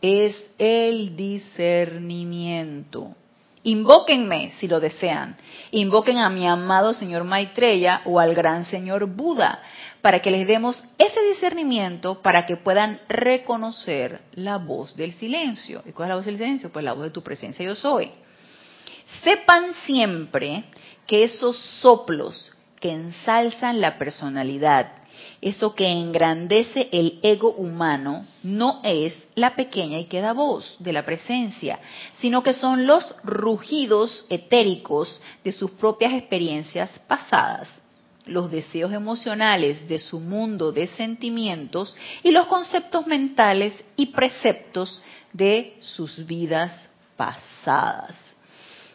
es el discernimiento. Invóquenme si lo desean. Invoquen a mi amado señor Maitreya o al gran señor Buda para que les demos ese discernimiento para que puedan reconocer la voz del silencio. ¿Y cuál es la voz del silencio? Pues la voz de tu presencia yo soy. Sepan siempre que esos soplos que ensalzan la personalidad eso que engrandece el ego humano no es la pequeña y queda voz de la presencia, sino que son los rugidos etéricos de sus propias experiencias pasadas, los deseos emocionales de su mundo de sentimientos y los conceptos mentales y preceptos de sus vidas pasadas.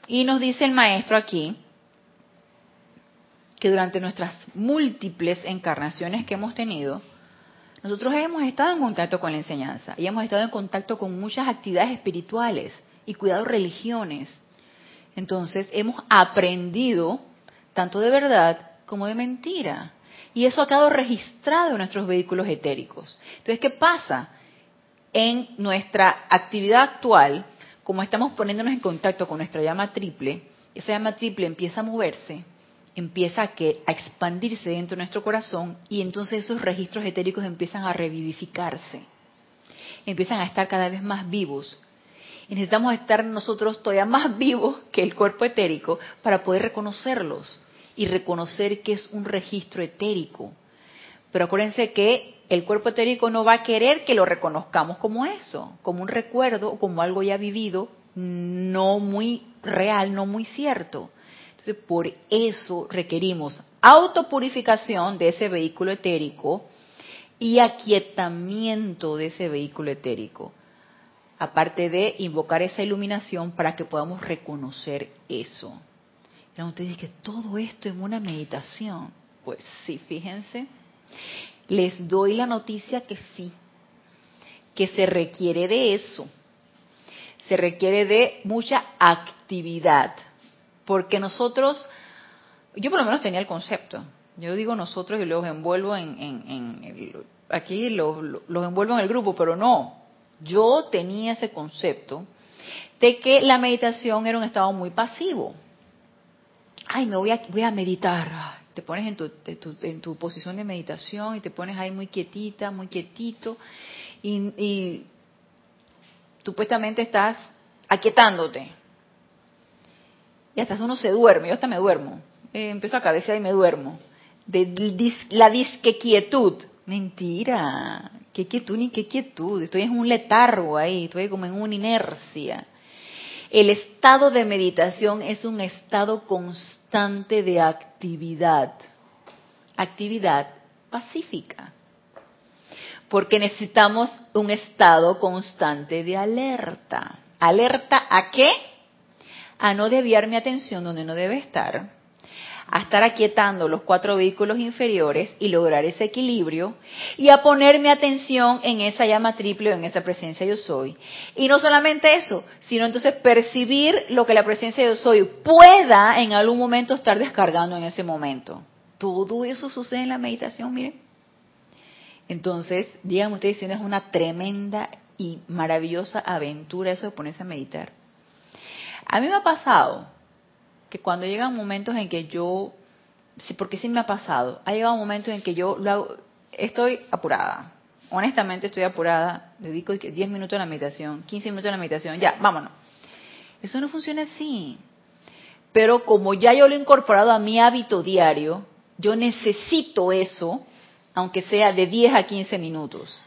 Y nos dice el maestro aquí, que durante nuestras múltiples encarnaciones que hemos tenido, nosotros hemos estado en contacto con la enseñanza y hemos estado en contacto con muchas actividades espirituales y cuidado religiones. Entonces hemos aprendido tanto de verdad como de mentira. Y eso ha quedado registrado en nuestros vehículos etéricos. Entonces, ¿qué pasa? En nuestra actividad actual, como estamos poniéndonos en contacto con nuestra llama triple, esa llama triple empieza a moverse, empieza a, que, a expandirse dentro de nuestro corazón y entonces esos registros etéricos empiezan a revivificarse, empiezan a estar cada vez más vivos. Y necesitamos estar nosotros todavía más vivos que el cuerpo etérico para poder reconocerlos y reconocer que es un registro etérico. Pero acuérdense que el cuerpo etérico no va a querer que lo reconozcamos como eso, como un recuerdo o como algo ya vivido, no muy real, no muy cierto. Entonces, por eso requerimos autopurificación de ese vehículo etérico y aquietamiento de ese vehículo etérico. Aparte de invocar esa iluminación para que podamos reconocer eso. Pero ustedes que todo esto en una meditación. Pues sí, fíjense. Les doy la noticia que sí, que se requiere de eso. Se requiere de mucha actividad porque nosotros, yo por lo menos tenía el concepto, yo digo nosotros y los envuelvo en, aquí los, envuelvo en el grupo, pero no, yo tenía ese concepto de que la meditación era un estado muy pasivo. Ay, me voy a, voy a meditar. Te pones en tu, en tu posición de meditación y te pones ahí muy quietita, muy quietito y, y supuestamente estás aquietándote y hasta uno se duerme, yo hasta me duermo. Eh, empiezo a cabecear y me duermo. La disque quietud. Mentira. ¿Qué quietud ni qué quietud? Estoy en un letargo ahí, estoy como en una inercia. El estado de meditación es un estado constante de actividad. Actividad pacífica. Porque necesitamos un estado constante de alerta. ¿Alerta a qué? A no desviar mi atención donde no debe estar, a estar aquietando los cuatro vehículos inferiores y lograr ese equilibrio, y a poner mi atención en esa llama triple o en esa presencia yo soy. Y no solamente eso, sino entonces percibir lo que la presencia yo soy pueda en algún momento estar descargando en ese momento. Todo eso sucede en la meditación, miren. Entonces, díganme ustedes si no es una tremenda y maravillosa aventura eso de ponerse a meditar. A mí me ha pasado que cuando llegan momentos en que yo, sí, porque sí me ha pasado, ha llegado un momento en que yo estoy apurada. Honestamente estoy apurada, dedico 10 minutos a la meditación, 15 minutos a la meditación, ya, vámonos. Eso no funciona así. Pero como ya yo lo he incorporado a mi hábito diario, yo necesito eso, aunque sea de 10 a 15 minutos.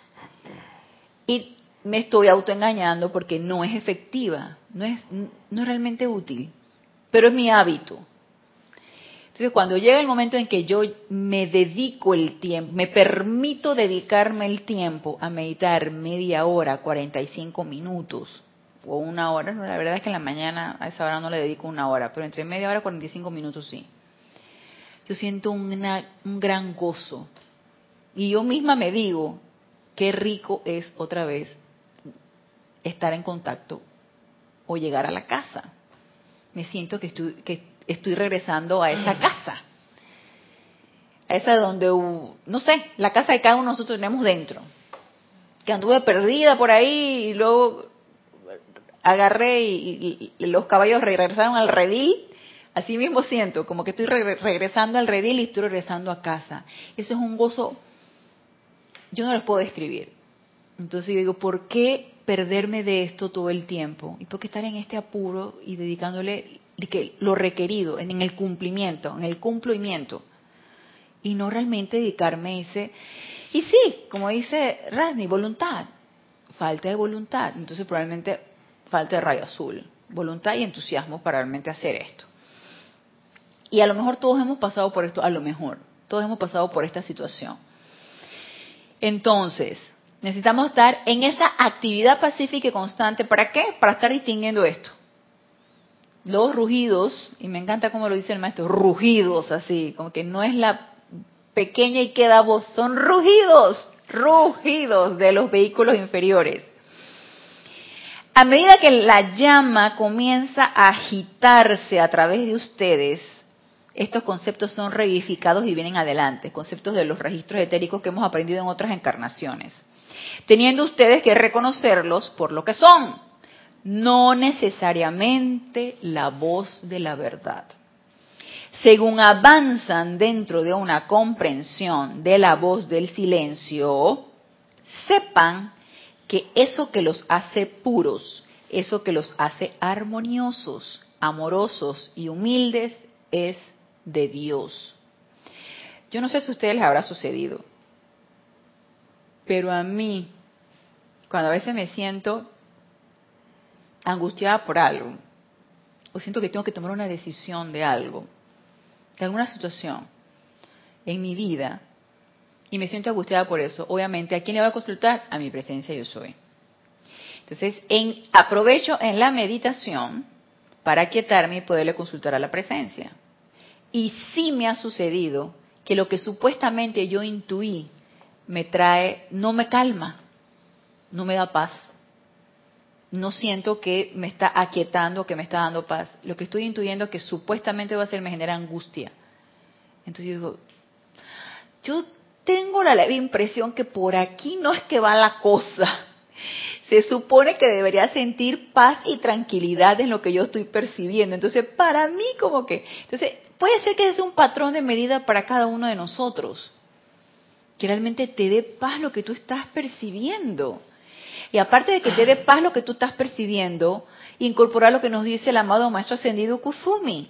Y me estoy autoengañando porque no es efectiva, no es, no es realmente útil, pero es mi hábito. Entonces, cuando llega el momento en que yo me dedico el tiempo, me permito dedicarme el tiempo a meditar media hora, 45 minutos o una hora, no, la verdad es que en la mañana a esa hora no le dedico una hora, pero entre media hora y 45 minutos sí. Yo siento un gran gozo. Y yo misma me digo, qué rico es otra vez estar en contacto o llegar a la casa. Me siento que estoy, que estoy regresando a esa casa. A esa donde, no sé, la casa de cada uno de nosotros tenemos dentro. Que anduve perdida por ahí y luego agarré y, los caballos regresaron al redil. Así mismo siento, como que estoy regresando al redil y estoy regresando a casa. Eso es un gozo, yo no los puedo describir. Entonces yo digo, ¿por qué perderme de esto todo el tiempo? ¿Y por qué estar en este apuro y dedicándole lo requerido, en el cumplimiento, en el cumplimiento? Y no realmente dedicarme ese... Y sí, como dice Rasni, voluntad. Falta de voluntad. Entonces probablemente falta de rayo azul. Voluntad y entusiasmo para realmente hacer esto. Y a lo mejor todos hemos pasado por esto, a lo mejor. Todos hemos pasado por esta situación. Entonces, Necesitamos estar en esa actividad pacífica y constante. ¿Para qué? Para estar distinguiendo esto. Los rugidos, y me encanta como lo dice el maestro, rugidos así, como que no es la pequeña y queda voz, son rugidos, rugidos de los vehículos inferiores. A medida que la llama comienza a agitarse a través de ustedes, estos conceptos son reificados y vienen adelante, conceptos de los registros etéricos que hemos aprendido en otras encarnaciones teniendo ustedes que reconocerlos por lo que son, no necesariamente la voz de la verdad. Según avanzan dentro de una comprensión de la voz del silencio, sepan que eso que los hace puros, eso que los hace armoniosos, amorosos y humildes es de Dios. Yo no sé si a ustedes les habrá sucedido, pero a mí, cuando a veces me siento angustiada por algo, o siento que tengo que tomar una decisión de algo, de alguna situación en mi vida, y me siento angustiada por eso, obviamente, ¿a quién le voy a consultar? A mi presencia yo soy. Entonces, en, aprovecho en la meditación para quietarme y poderle consultar a la presencia. Y sí me ha sucedido que lo que supuestamente yo intuí me trae, no me calma, no me da paz. No siento que me está aquietando, que me está dando paz. Lo que estoy intuyendo que supuestamente va a ser me genera angustia. Entonces yo digo, yo tengo la leve impresión que por aquí no es que va la cosa. Se supone que debería sentir paz y tranquilidad en lo que yo estoy percibiendo. Entonces, para mí como que, entonces, puede ser que sea un patrón de medida para cada uno de nosotros. Que realmente te dé paz lo que tú estás percibiendo. Y aparte de que te dé paz lo que tú estás percibiendo, incorporar lo que nos dice el amado Maestro Ascendido Kuzumi.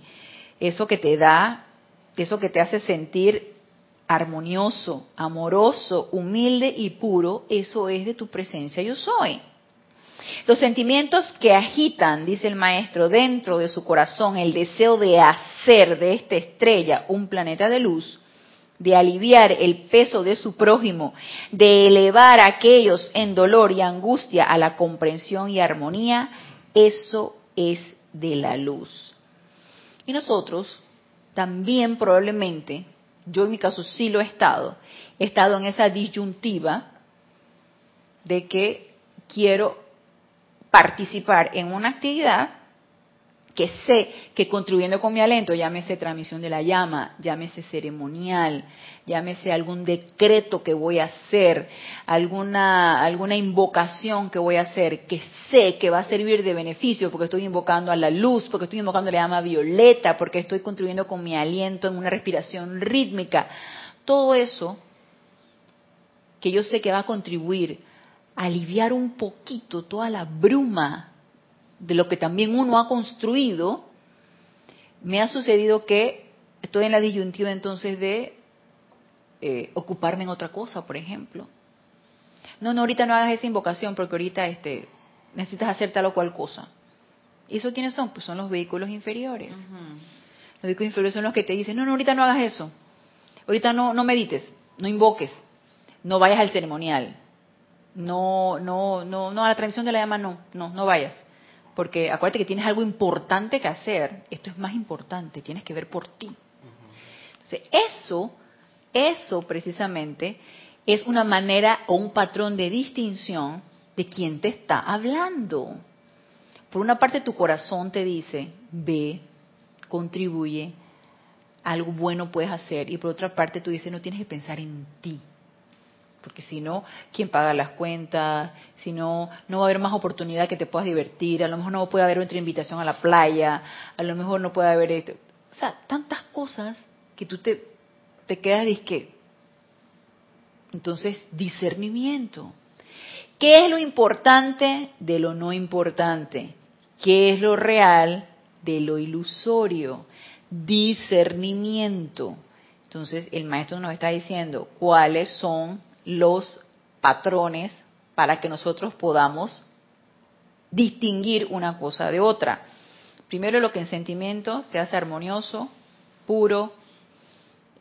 Eso que te da, eso que te hace sentir armonioso, amoroso, humilde y puro, eso es de tu presencia yo soy. Los sentimientos que agitan, dice el maestro, dentro de su corazón el deseo de hacer de esta estrella un planeta de luz, de aliviar el peso de su prójimo, de elevar a aquellos en dolor y angustia a la comprensión y armonía, eso es de la luz. Y nosotros también probablemente yo en mi caso sí lo he estado, he estado en esa disyuntiva de que quiero participar en una actividad que sé que contribuyendo con mi alento, llámese transmisión de la llama, llámese ceremonial, llámese algún decreto que voy a hacer, alguna, alguna invocación que voy a hacer, que sé que va a servir de beneficio porque estoy invocando a la luz, porque estoy invocando la llama violeta, porque estoy contribuyendo con mi aliento en una respiración rítmica. Todo eso que yo sé que va a contribuir a aliviar un poquito toda la bruma de lo que también uno ha construido, me ha sucedido que estoy en la disyuntiva entonces de eh, ocuparme en otra cosa, por ejemplo. No, no, ahorita no hagas esa invocación porque ahorita este, necesitas hacer tal o cual cosa. ¿Y eso quiénes son? Pues son los vehículos inferiores. Los vehículos inferiores son los que te dicen, no, no, ahorita no hagas eso. Ahorita no, no medites, no invoques, no vayas al ceremonial. No, no, no, no, a la transmisión de la llama no, no, no vayas. Porque acuérdate que tienes algo importante que hacer. Esto es más importante, tienes que ver por ti. Entonces, eso, eso precisamente es una manera o un patrón de distinción de quien te está hablando. Por una parte tu corazón te dice, ve, contribuye, algo bueno puedes hacer. Y por otra parte tú dices, no tienes que pensar en ti porque si no, ¿quién paga las cuentas? Si no, no va a haber más oportunidad que te puedas divertir, a lo mejor no puede haber otra invitación a la playa, a lo mejor no puede haber esto. O sea, tantas cosas que tú te, te quedas disque. Entonces, discernimiento. ¿Qué es lo importante de lo no importante? ¿Qué es lo real de lo ilusorio? Discernimiento. Entonces, el maestro nos está diciendo cuáles son los patrones para que nosotros podamos distinguir una cosa de otra. Primero lo que en sentimiento te hace armonioso, puro,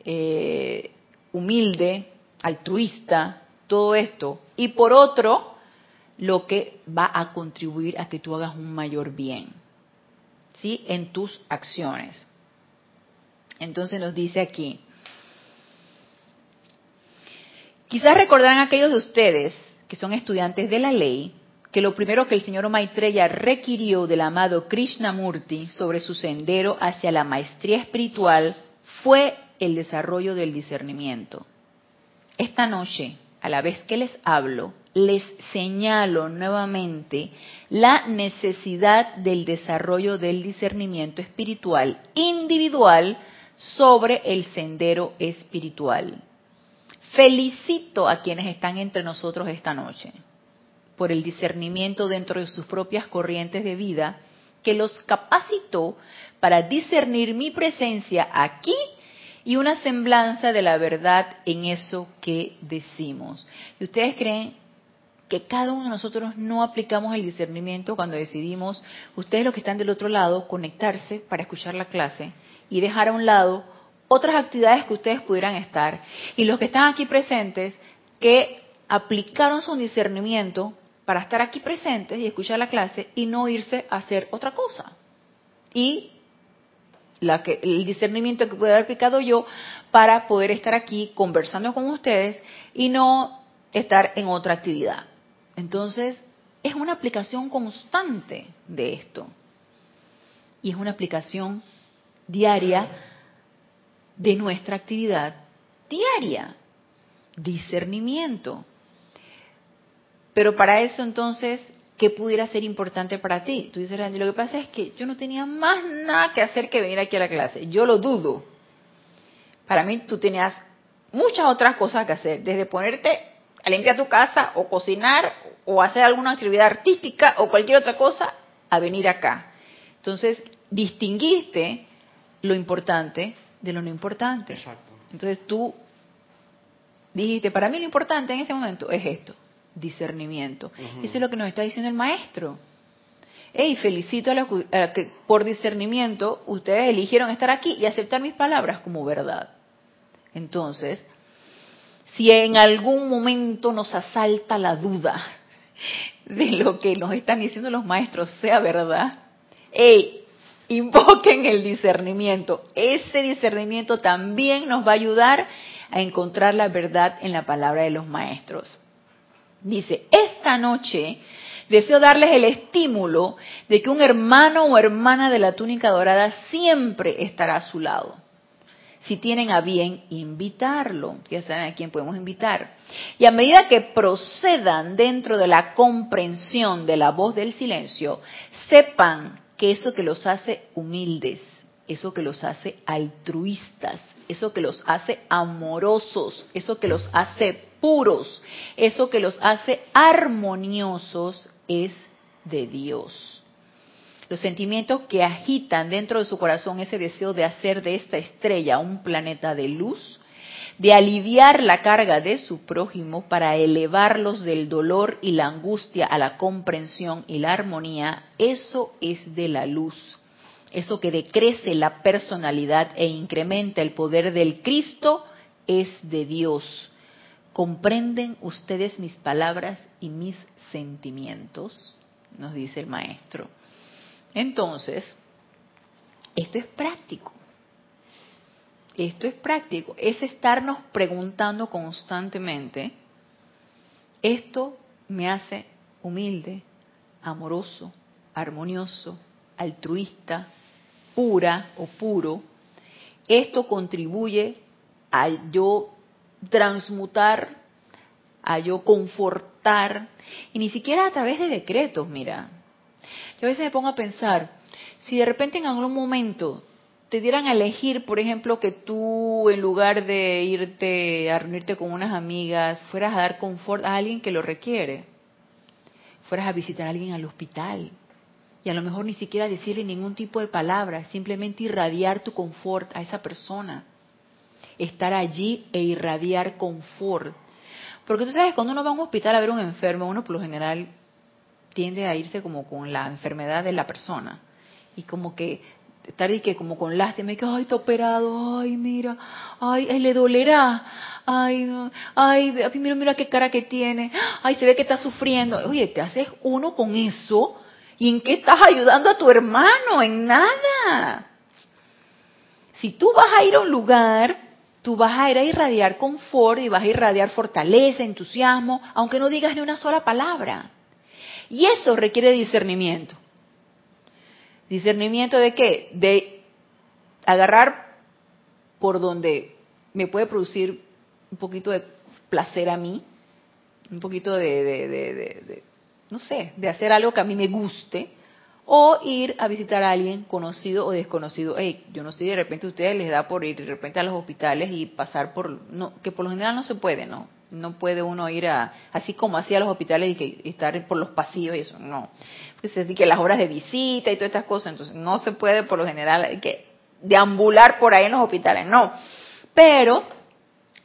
eh, humilde, altruista, todo esto. Y por otro, lo que va a contribuir a que tú hagas un mayor bien, ¿sí? En tus acciones. Entonces nos dice aquí, Quizás recordarán aquellos de ustedes que son estudiantes de la ley que lo primero que el señor Maitreya requirió del amado Krishnamurti sobre su sendero hacia la maestría espiritual fue el desarrollo del discernimiento. Esta noche, a la vez que les hablo, les señalo nuevamente la necesidad del desarrollo del discernimiento espiritual individual sobre el sendero espiritual. Felicito a quienes están entre nosotros esta noche por el discernimiento dentro de sus propias corrientes de vida que los capacitó para discernir mi presencia aquí y una semblanza de la verdad en eso que decimos. ¿Y ustedes creen que cada uno de nosotros no aplicamos el discernimiento cuando decidimos, ustedes los que están del otro lado, conectarse para escuchar la clase y dejar a un lado otras actividades que ustedes pudieran estar? Y los que están aquí presentes, que aplicaron su discernimiento para estar aquí presentes y escuchar la clase y no irse a hacer otra cosa. Y la que, el discernimiento que pude haber aplicado yo para poder estar aquí conversando con ustedes y no estar en otra actividad. Entonces, es una aplicación constante de esto. Y es una aplicación diaria de nuestra actividad diaria. Discernimiento. Pero para eso entonces, ¿qué pudiera ser importante para ti? Tú dices, Randy, lo que pasa es que yo no tenía más nada que hacer que venir aquí a la clase. Yo lo dudo. Para mí tú tenías muchas otras cosas que hacer, desde ponerte a limpiar tu casa o cocinar o hacer alguna actividad artística o cualquier otra cosa a venir acá. Entonces, distinguiste lo importante de lo no importante. Exacto. Entonces tú dijiste, para mí lo importante en este momento es esto discernimiento. Eso es lo que nos está diciendo el maestro. Hey, felicito a, los que por discernimiento ustedes eligieron estar aquí y aceptar mis palabras como verdad. Entonces, si en algún momento nos asalta la duda de lo que nos están diciendo los maestros sea verdad, hey, invoquen el discernimiento. Ese discernimiento también nos va a ayudar a encontrar la verdad en la palabra de los maestros. Dice, esta noche deseo darles el estímulo de que un hermano o hermana de la túnica dorada siempre estará a su lado. Si tienen a bien invitarlo, ya saben a quién podemos invitar. Y a medida que procedan dentro de la comprensión de la voz del silencio, sepan que eso que los hace humildes, eso que los hace altruistas, eso que los hace amorosos, eso que los hace puros, eso que los hace armoniosos es de Dios. Los sentimientos que agitan dentro de su corazón ese deseo de hacer de esta estrella un planeta de luz, de aliviar la carga de su prójimo para elevarlos del dolor y la angustia a la comprensión y la armonía, eso es de la luz. Eso que decrece la personalidad e incrementa el poder del Cristo es de Dios. ¿Comprenden ustedes mis palabras y mis sentimientos? Nos dice el maestro. Entonces, esto es práctico. Esto es práctico. Es estarnos preguntando constantemente, esto me hace humilde, amoroso, armonioso, altruista, pura o puro. Esto contribuye a yo transmutar, a yo confortar, y ni siquiera a través de decretos, mira. Yo a veces me pongo a pensar, si de repente en algún momento te dieran a elegir, por ejemplo, que tú en lugar de irte a reunirte con unas amigas, fueras a dar confort a alguien que lo requiere, fueras a visitar a alguien al hospital, y a lo mejor ni siquiera decirle ningún tipo de palabra, simplemente irradiar tu confort a esa persona estar allí e irradiar confort. Porque tú sabes, cuando uno va a un hospital a ver a un enfermo, uno por lo general tiende a irse como con la enfermedad de la persona. Y como que estar que como con lástima, y que, ay, está operado, ay, mira, ay, le dolerá, ay, ay, mira, mira qué cara que tiene, ay, se ve que está sufriendo. Oye, te haces uno con eso, ¿y en qué estás ayudando a tu hermano? En nada. Si tú vas a ir a un lugar tú vas a ir a irradiar confort y vas a irradiar fortaleza, entusiasmo, aunque no digas ni una sola palabra. Y eso requiere discernimiento. ¿Discernimiento de qué? De agarrar por donde me puede producir un poquito de placer a mí un poquito de, de, de, de, no sé, de hacer algo que a mí me guste, o ir a visitar a alguien conocido o desconocido. Hey, yo no sé, de repente a ustedes les da por ir de repente a los hospitales y pasar por, no, que por lo general no se puede, ¿no? No puede uno ir a, así como hacía los hospitales y que estar por los pasillos y eso, no. Pues es que las horas de visita y todas estas cosas, entonces no se puede por lo general que deambular por ahí en los hospitales, no. Pero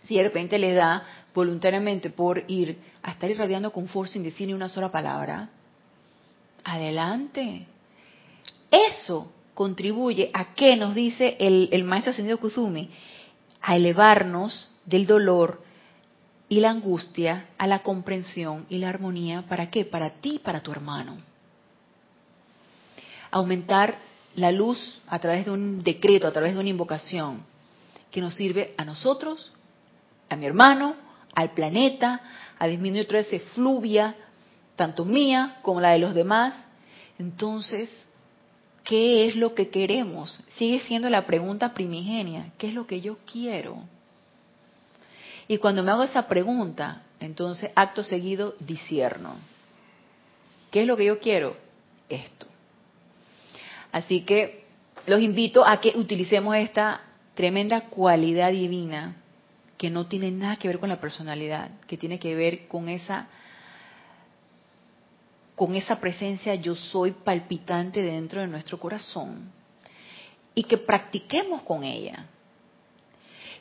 si de repente les da voluntariamente por ir a estar irradiando confort sin decir ni una sola palabra, adelante. Eso contribuye a qué nos dice el, el maestro ascendido Kuzumi, a elevarnos del dolor y la angustia a la comprensión y la armonía. ¿Para qué? Para ti y para tu hermano. Aumentar la luz a través de un decreto, a través de una invocación, que nos sirve a nosotros, a mi hermano, al planeta, a disminuir toda esa fluvia, tanto mía como la de los demás. Entonces, ¿qué es lo que queremos? Sigue siendo la pregunta primigenia, ¿qué es lo que yo quiero? Y cuando me hago esa pregunta, entonces acto seguido disierno. ¿Qué es lo que yo quiero? Esto. Así que los invito a que utilicemos esta tremenda cualidad divina que no tiene nada que ver con la personalidad, que tiene que ver con esa con esa presencia yo soy palpitante dentro de nuestro corazón y que practiquemos con ella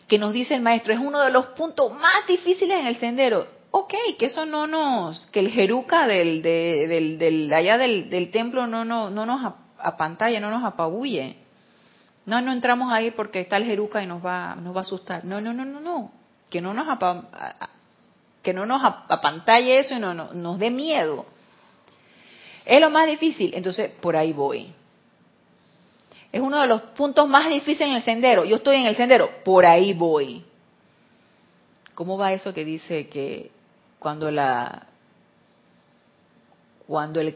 que nos dice el maestro, es uno de los puntos más difíciles en el sendero. Ok, que eso no nos, que el jeruca del, del, del, allá del, del, templo no, no, no nos apantalla, no nos apabulle. No, no entramos ahí porque está el jeruca y nos va, nos va a asustar. No, no, no, no, no. Que no nos, que no nos apantalle eso y no, no, nos dé miedo. Es lo más difícil. Entonces, por ahí voy. Es uno de los puntos más difíciles en el sendero. Yo estoy en el sendero, por ahí voy. ¿Cómo va eso que dice que cuando la cuando el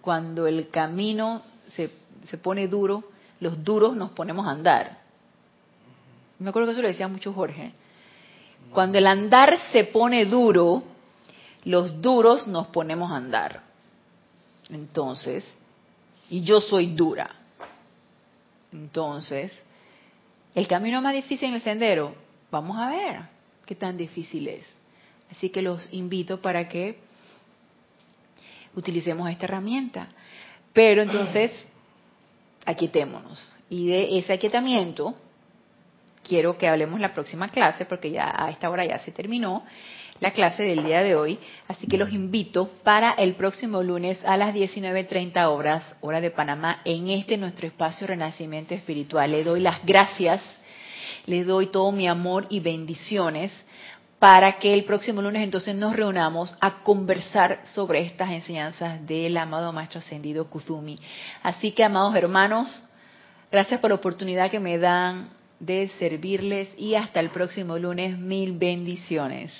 cuando el camino se, se pone duro, los duros nos ponemos a andar? Me acuerdo que eso lo decía mucho Jorge. Cuando el andar se pone duro, los duros nos ponemos a andar. Entonces, y yo soy dura. Entonces, el camino más difícil en el sendero, vamos a ver qué tan difícil es. Así que los invito para que utilicemos esta herramienta. Pero entonces, aquietémonos. Y de ese aquietamiento, quiero que hablemos la próxima clase, porque ya a esta hora ya se terminó la clase del día de hoy. Así que los invito para el próximo lunes a las 19.30 horas, hora de Panamá, en este nuestro espacio Renacimiento Espiritual. Le doy las gracias, le doy todo mi amor y bendiciones para que el próximo lunes entonces nos reunamos a conversar sobre estas enseñanzas del amado Maestro Ascendido Kuzumi. Así que, amados hermanos, gracias por la oportunidad que me dan de servirles y hasta el próximo lunes, mil bendiciones.